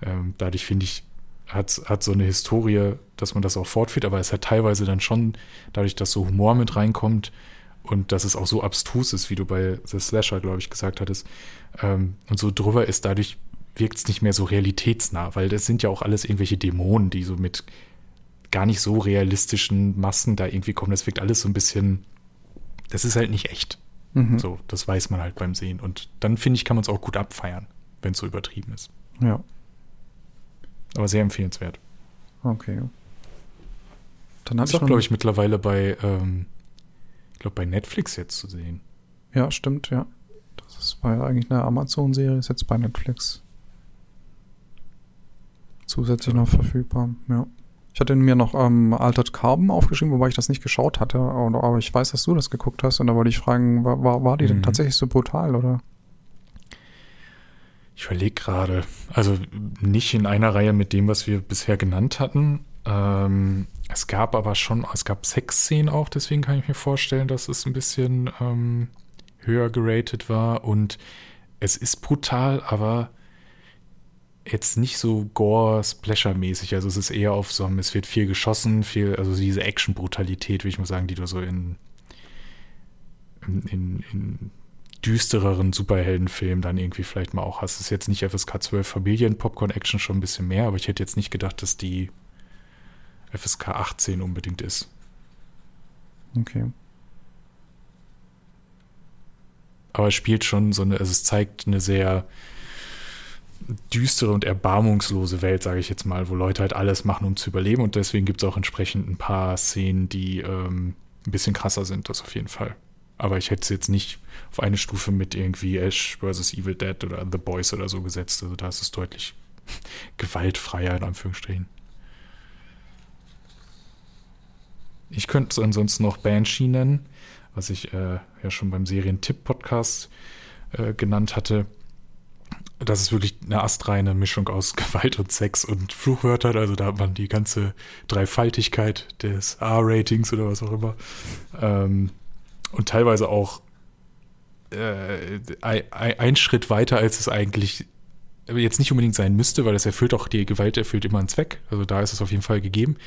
Ähm, dadurch finde ich, hat, hat so eine Historie, dass man das auch fortführt, aber es hat teilweise dann schon, dadurch, dass so Humor mit reinkommt und dass es auch so abstrus ist, wie du bei The Slasher, glaube ich, gesagt hattest, ähm, und so drüber ist, dadurch wirkt es nicht mehr so realitätsnah, weil das sind ja auch alles irgendwelche Dämonen, die so mit gar nicht so realistischen Masken da irgendwie kommen. Das wirkt alles so ein bisschen, das ist halt nicht echt. Mhm. So, das weiß man halt beim Sehen. Und dann finde ich, kann man es auch gut abfeiern, wenn es so übertrieben ist. Ja, Aber sehr empfehlenswert. okay. Dann Ist ich auch, glaube ich, mittlerweile bei, ähm, ich glaube, bei Netflix jetzt zu sehen. Ja, stimmt, ja. Das ist, war ja eigentlich eine Amazon-Serie, ist jetzt bei Netflix zusätzlich noch verfügbar. Ja. Ich hatte mir noch ähm, Altered Carbon aufgeschrieben, wobei ich das nicht geschaut hatte, aber, ich weiß, dass du das geguckt hast und da wollte ich fragen, war, war, war die denn Mhm. tatsächlich so brutal, oder? Ich überlege gerade, also nicht in einer Reihe mit dem, was wir bisher genannt hatten. Ähm, es gab aber schon, es gab Sexszenen auch, deswegen kann ich mir vorstellen, dass es ein bisschen ähm, höher geratet war. Und es ist brutal, aber jetzt nicht so Gore-Splasher-mäßig. Also es ist eher auf so einem, es wird viel geschossen, viel, also diese Action-Brutalität, würde ich mal sagen, die du so in, in, in, düstereren Superheldenfilmen dann irgendwie vielleicht mal auch hast. Es ist jetzt nicht FSK 12 Familien-Popcorn-Action schon ein bisschen mehr, aber ich hätte jetzt nicht gedacht, dass die FSK 18 unbedingt ist. Okay. Aber es spielt schon so eine, also es zeigt eine sehr düstere und erbarmungslose Welt, sage ich jetzt mal, wo Leute halt alles machen, um zu überleben. Und deswegen gibt es auch entsprechend ein paar Szenen, die ähm, ein bisschen krasser sind, das auf jeden Fall. Aber ich hätte es jetzt nicht auf eine Stufe mit irgendwie Ash vs. Evil Dead oder The Boys oder so gesetzt. Also da ist es deutlich gewaltfreier, in Anführungsstrichen. Ich könnte es ansonsten noch Banshee nennen, was ich äh, ja schon beim Serientipp-Podcast äh, genannt hatte. Das ist wirklich eine astreine Mischung aus Gewalt und Sex und Fluchwörtern. Also da hat man die ganze Dreifaltigkeit des R-Ratings oder was auch immer. Ähm, und teilweise auch äh, ein, Schritt weiter, als es eigentlich jetzt nicht unbedingt sein müsste, weil es erfüllt auch, die Gewalt erfüllt immer einen Zweck. Also da ist es auf jeden Fall gegeben.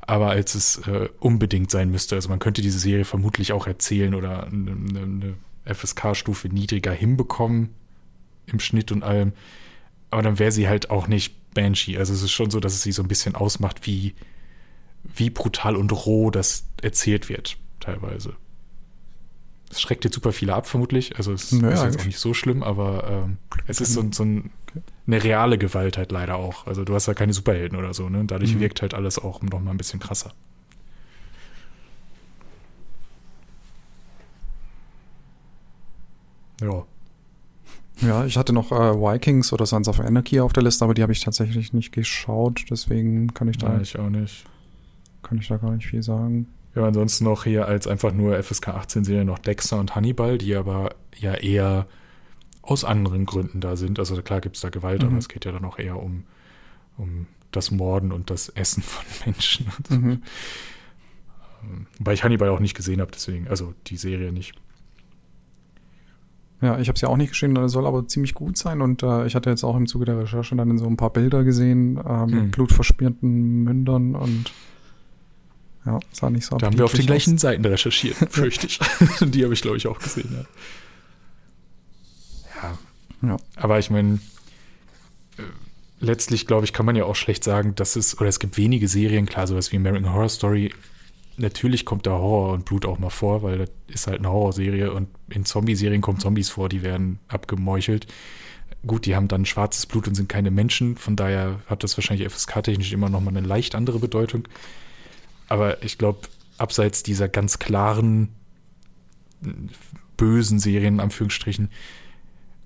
Aber als es äh, unbedingt sein müsste. Also man könnte diese Serie vermutlich auch erzählen oder eine, eine FSK-Stufe niedriger hinbekommen im Schnitt und allem. Aber dann wäre sie halt auch nicht Banshee. Also es ist schon so, dass es sie so ein bisschen ausmacht, wie, wie brutal und roh das erzählt wird, teilweise. Es schreckt jetzt super viele ab, vermutlich. Also es Naja, ist jetzt auch nicht so schlimm, aber ähm, es ist so, so ein, eine reale Gewalt halt leider auch. Also du hast ja keine Superhelden oder so, ne? Dadurch Mhm. wirkt halt alles auch noch mal ein bisschen krasser. Ja. Ja, ich hatte noch äh, Vikings oder Sons of Anarchy auf der Liste, aber die habe ich tatsächlich nicht geschaut, deswegen kann ich da, Nein, ich auch nicht. kann ich da gar nicht viel sagen. Ja, ansonsten noch hier als einfach nur FSK 18 Serie noch Dexter und Hannibal, die aber ja eher aus anderen Gründen da sind. Also klar gibt es da Gewalt, Mhm. aber es geht ja dann auch eher um, um das Morden und das Essen von Menschen. Und so. Mhm. Ähm, Wobei ich Hannibal auch nicht gesehen habe, deswegen, also die Serie nicht. Ja, ich habe es ja auch nicht geschrieben, das soll aber ziemlich gut sein und äh, ich hatte jetzt auch im Zuge der Recherche dann so ein paar Bilder gesehen äh, mit Hm. blutverschmierten Mündern und ja, sah nicht so Da haben wir auf den appetitlich gleichen Seiten recherchiert, fürchte ich. die habe ich, glaube ich, auch gesehen, ja. Ja, aus. Ja. Aber ich meine, äh, letztlich glaube ich, kann man ja auch schlecht sagen, dass es, oder es gibt wenige Serien, klar, sowas wie American Horror Story. Natürlich kommt da Horror und Blut auch mal vor, weil das ist halt eine Horrorserie und in Zombie-Serien kommen Zombies vor, die werden abgemeuchelt. Gut, die haben dann schwarzes Blut und sind keine Menschen, von daher hat das wahrscheinlich FSK-technisch immer noch mal eine leicht andere Bedeutung. Aber ich glaube, abseits dieser ganz klaren bösen Serien, in Anführungsstrichen,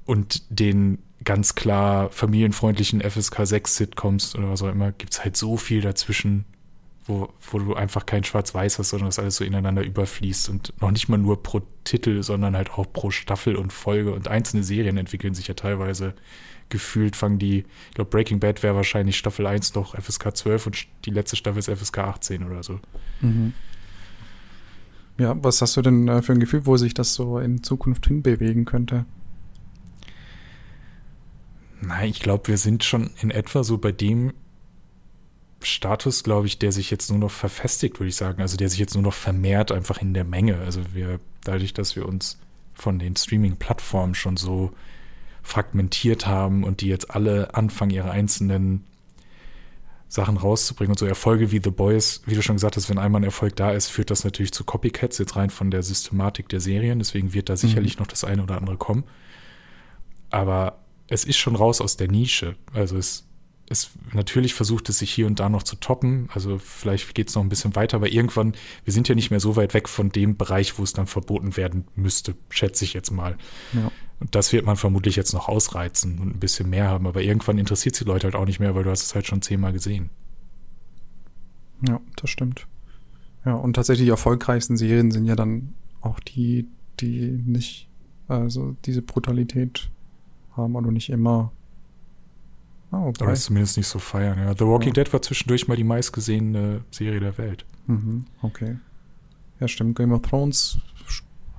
und den ganz klar familienfreundlichen FSK 6 Sitcoms oder was auch immer, gibt es halt so viel dazwischen, wo, wo du einfach kein Schwarz-Weiß hast, sondern das alles so ineinander überfließt und noch nicht mal nur pro Titel, sondern halt auch pro Staffel und Folge und einzelne Serien entwickeln sich ja teilweise gefühlt, fangen die, ich glaube Breaking Bad wäre wahrscheinlich Staffel 1 noch FSK 12 und die letzte Staffel ist FSK 18 oder so. Ja, was hast du denn äh, für ein Gefühl, wo sich das so in Zukunft hinbewegen könnte? Nein, ich glaube, wir sind schon in etwa so bei dem Status, glaube ich, der sich jetzt nur noch verfestigt, würde ich sagen. Also der sich jetzt nur noch vermehrt einfach in der Menge. Also wir, dadurch, dass wir uns von den Streaming-Plattformen schon so fragmentiert haben und die jetzt alle anfangen, ihre einzelnen Sachen rauszubringen und so Erfolge wie The Boys, wie du schon gesagt hast, wenn einmal ein Erfolg da ist, führt das natürlich zu Copycats, jetzt rein von der Systematik der Serien. Deswegen wird da sicherlich noch das eine oder andere kommen. Aber es ist schon raus aus der Nische. Also es, es natürlich versucht es sich hier und da noch zu toppen. Also vielleicht geht es noch ein bisschen weiter, aber irgendwann, wir sind ja nicht mehr so weit weg von dem Bereich, wo es dann verboten werden müsste, schätze ich jetzt mal. Ja. Und das wird man vermutlich jetzt noch ausreizen und ein bisschen mehr haben. Aber irgendwann interessiert es die Leute halt auch nicht mehr, weil du hast es halt schon zehnmal gesehen. Ja, das stimmt. Ja, und tatsächlich die erfolgreichsten Serien sind ja dann auch die, die nicht, also diese Brutalität haben oder nicht immer. Ah, Oder wobei. es zumindest nicht so feiern. Ja. The Walking Ja. Dead war zwischendurch mal die meistgesehene Serie der Welt. Mhm, okay. Ja, stimmt. Game of Thrones,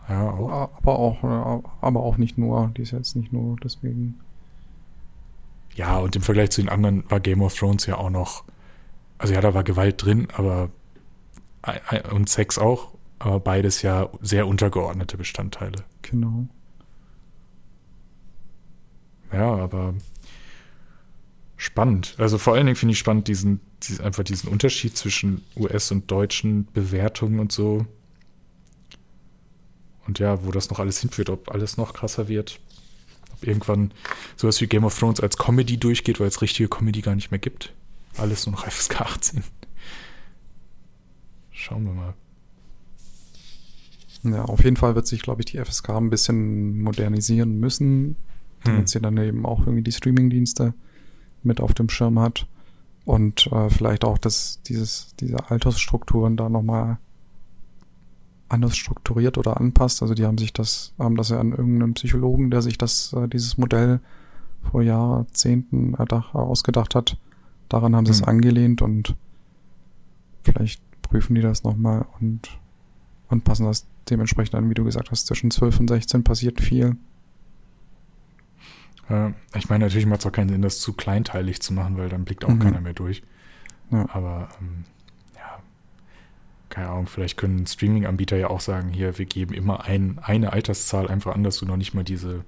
Ja, auch. aber auch, äh, aber auch nicht nur. Die ist jetzt nicht nur deswegen. Ja, und im Vergleich zu den anderen war Game of Thrones ja auch noch. Also ja, da war Gewalt drin, aber und Sex auch, aber beides ja sehr untergeordnete Bestandteile. Genau. Ja, aber spannend. Also vor allen Dingen finde ich spannend diesen, diesen, einfach diesen Unterschied zwischen US- und deutschen Bewertungen und so. Und ja, wo das noch alles hinführt, ob alles noch krasser wird. Ob irgendwann sowas wie Game of Thrones als Comedy durchgeht, weil es richtige Comedy gar nicht mehr gibt. Alles nur noch FSK 18. Schauen wir mal. Ja, auf jeden Fall wird sich, glaube ich, die FSK ein bisschen modernisieren müssen, damit Hm. sie dann eben auch irgendwie die Streamingdienste mit auf dem Schirm hat und äh, vielleicht auch das, dieses, diese Altersstrukturen da nochmal anders strukturiert oder anpasst. Also die haben sich das, haben das ja an irgendeinen Psychologen, der sich das, äh, dieses Modell vor Jahrzehnten erdach, ausgedacht hat. Daran haben sie es Hm. angelehnt und vielleicht prüfen die das nochmal und, und passen das dementsprechend an, wie du gesagt hast, zwischen 12 und 16 passiert viel. Äh, ich meine, natürlich macht es auch keinen Sinn, das zu kleinteilig zu machen, weil dann blickt auch Mhm. keiner mehr durch. Ja. Aber ähm, ja, keine Ahnung, vielleicht können Streaming-Anbieter ja auch sagen, hier, wir geben immer ein, eine Alterszahl einfach an, dass du noch nicht mal diese,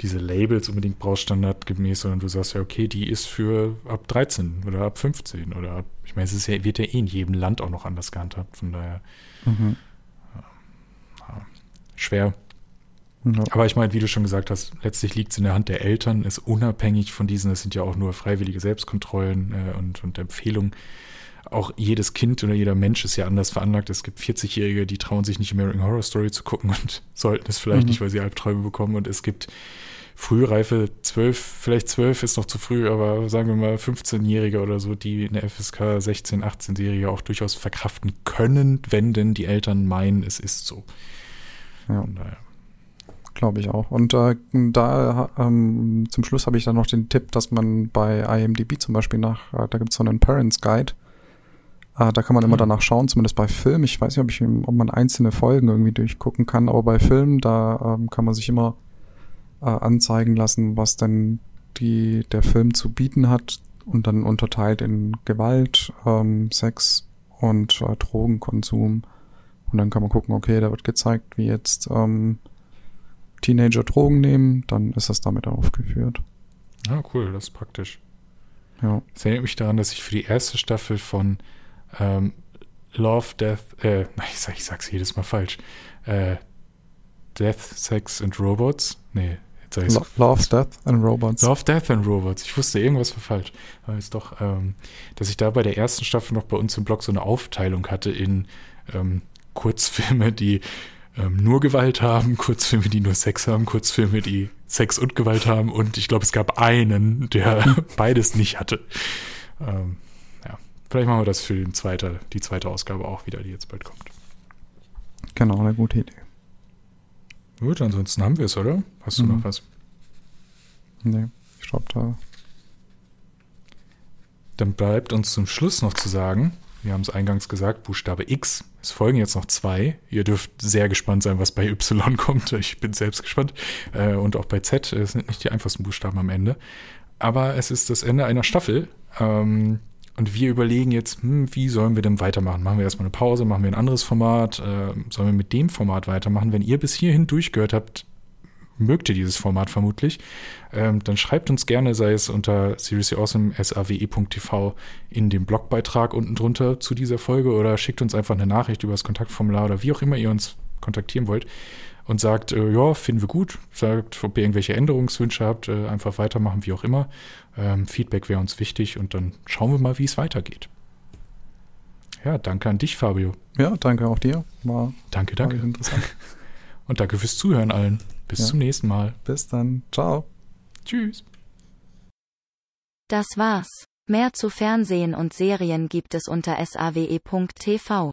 diese Labels unbedingt brauchst, standardgemäß, sondern du sagst ja, okay, die ist für ab 13 oder ab 15 oder ab, ich meine, es ist ja, wird ja eh in jedem Land auch noch anders gehandhabt, von daher schwer. Ja. Aber ich meine, wie du schon gesagt hast, letztlich liegt es in der Hand der Eltern, ist unabhängig von diesen, es sind ja auch nur freiwillige Selbstkontrollen äh, und, und Empfehlungen. Auch jedes Kind oder jeder Mensch ist ja anders veranlagt. Es gibt 40-Jährige, die trauen sich nicht American Horror Story zu gucken und sollten es vielleicht Mhm. nicht, weil sie Albträume bekommen. Und es gibt frühreife 12, vielleicht 12 ist noch zu früh, aber sagen wir mal 15-Jährige oder so, die eine FSK 16, 18-Jährige auch durchaus verkraften können, wenn denn die Eltern meinen, es ist so. Ja. Von daher. Glaube ich auch. Und äh, da ähm, zum Schluss habe ich dann noch den Tipp, dass man bei IMDb zum Beispiel nach, äh, da gibt es so einen Parents Guide. Äh, da kann man immer Hm. danach schauen, zumindest bei Film. Ich weiß nicht, ob, ich, ob man einzelne Folgen irgendwie durchgucken kann, aber bei Film, da ähm, kann man sich immer äh, anzeigen lassen, was denn die, der Film zu bieten hat und dann unterteilt in Gewalt, ähm, Sex und äh, Drogenkonsum. Und dann kann man gucken, okay, da wird gezeigt, wie jetzt ähm, Teenager Drogen nehmen, dann ist das damit aufgeführt. Ah, cool, das ist praktisch. Ja. Das erinnert mich daran, dass ich für die erste Staffel von ähm, Love, Death, äh, nein, ich, sag, ich sag's jedes Mal falsch. Äh, Death, Sex and Robots? Nee, jetzt sag ich's. Lo Love, Death and Robots. Love, Death and Robots. Ich wusste, irgendwas war falsch. Aber ist doch, ähm, dass ich da bei der ersten Staffel noch bei uns im Blog so eine Aufteilung hatte in ähm, Kurzfilme, die ähm, nur Gewalt haben, Kurzfilme, die nur Sex haben, Kurzfilme, die Sex und Gewalt haben und ich glaube, es gab einen, der beides nicht hatte. Ähm, ja, vielleicht machen wir das für den zweite, die zweite Ausgabe auch wieder, die jetzt bald kommt. Genau, eine gute Idee. Gut, ansonsten haben wir es, oder? Hast du Mhm. noch was? Nee, ich glaube, da. Dann bleibt uns zum Schluss noch zu sagen, wir haben es eingangs gesagt, Buchstabe X. Es folgen jetzt noch zwei. Ihr dürft sehr gespannt sein, was bei Y kommt. Ich bin selbst gespannt. Äh, Und auch bei Z. Es sind nicht die einfachsten Buchstaben am Ende. Aber es ist das Ende einer Staffel. Ähm, Und wir überlegen jetzt, hm, wie sollen wir denn weitermachen? Machen wir erstmal eine Pause? Machen wir ein anderes Format? Äh, Sollen wir mit dem Format weitermachen? Wenn ihr bis hierhin durchgehört habt, mögt ihr dieses Format vermutlich, ähm, dann schreibt uns gerne, sei es unter seriouslyawesome sawe.tv in dem Blogbeitrag unten drunter zu dieser Folge oder schickt uns einfach eine Nachricht über das Kontaktformular oder wie auch immer ihr uns kontaktieren wollt und sagt, äh, ja, finden wir gut, sagt, ob ihr irgendwelche Änderungswünsche habt, äh, einfach weitermachen, wie auch immer. Ähm, Feedback wäre uns wichtig und dann schauen wir mal, wie es weitergeht. Ja, danke an dich, Fabio. Ja, danke auch dir. War, Danke, war danke. interessant. Und danke fürs Zuhören allen. Bis Ja. zum nächsten Mal. Bis dann. Ciao. Tschüss. Das war's. Mehr zu Fernsehen und Serien gibt es unter sawe.tv.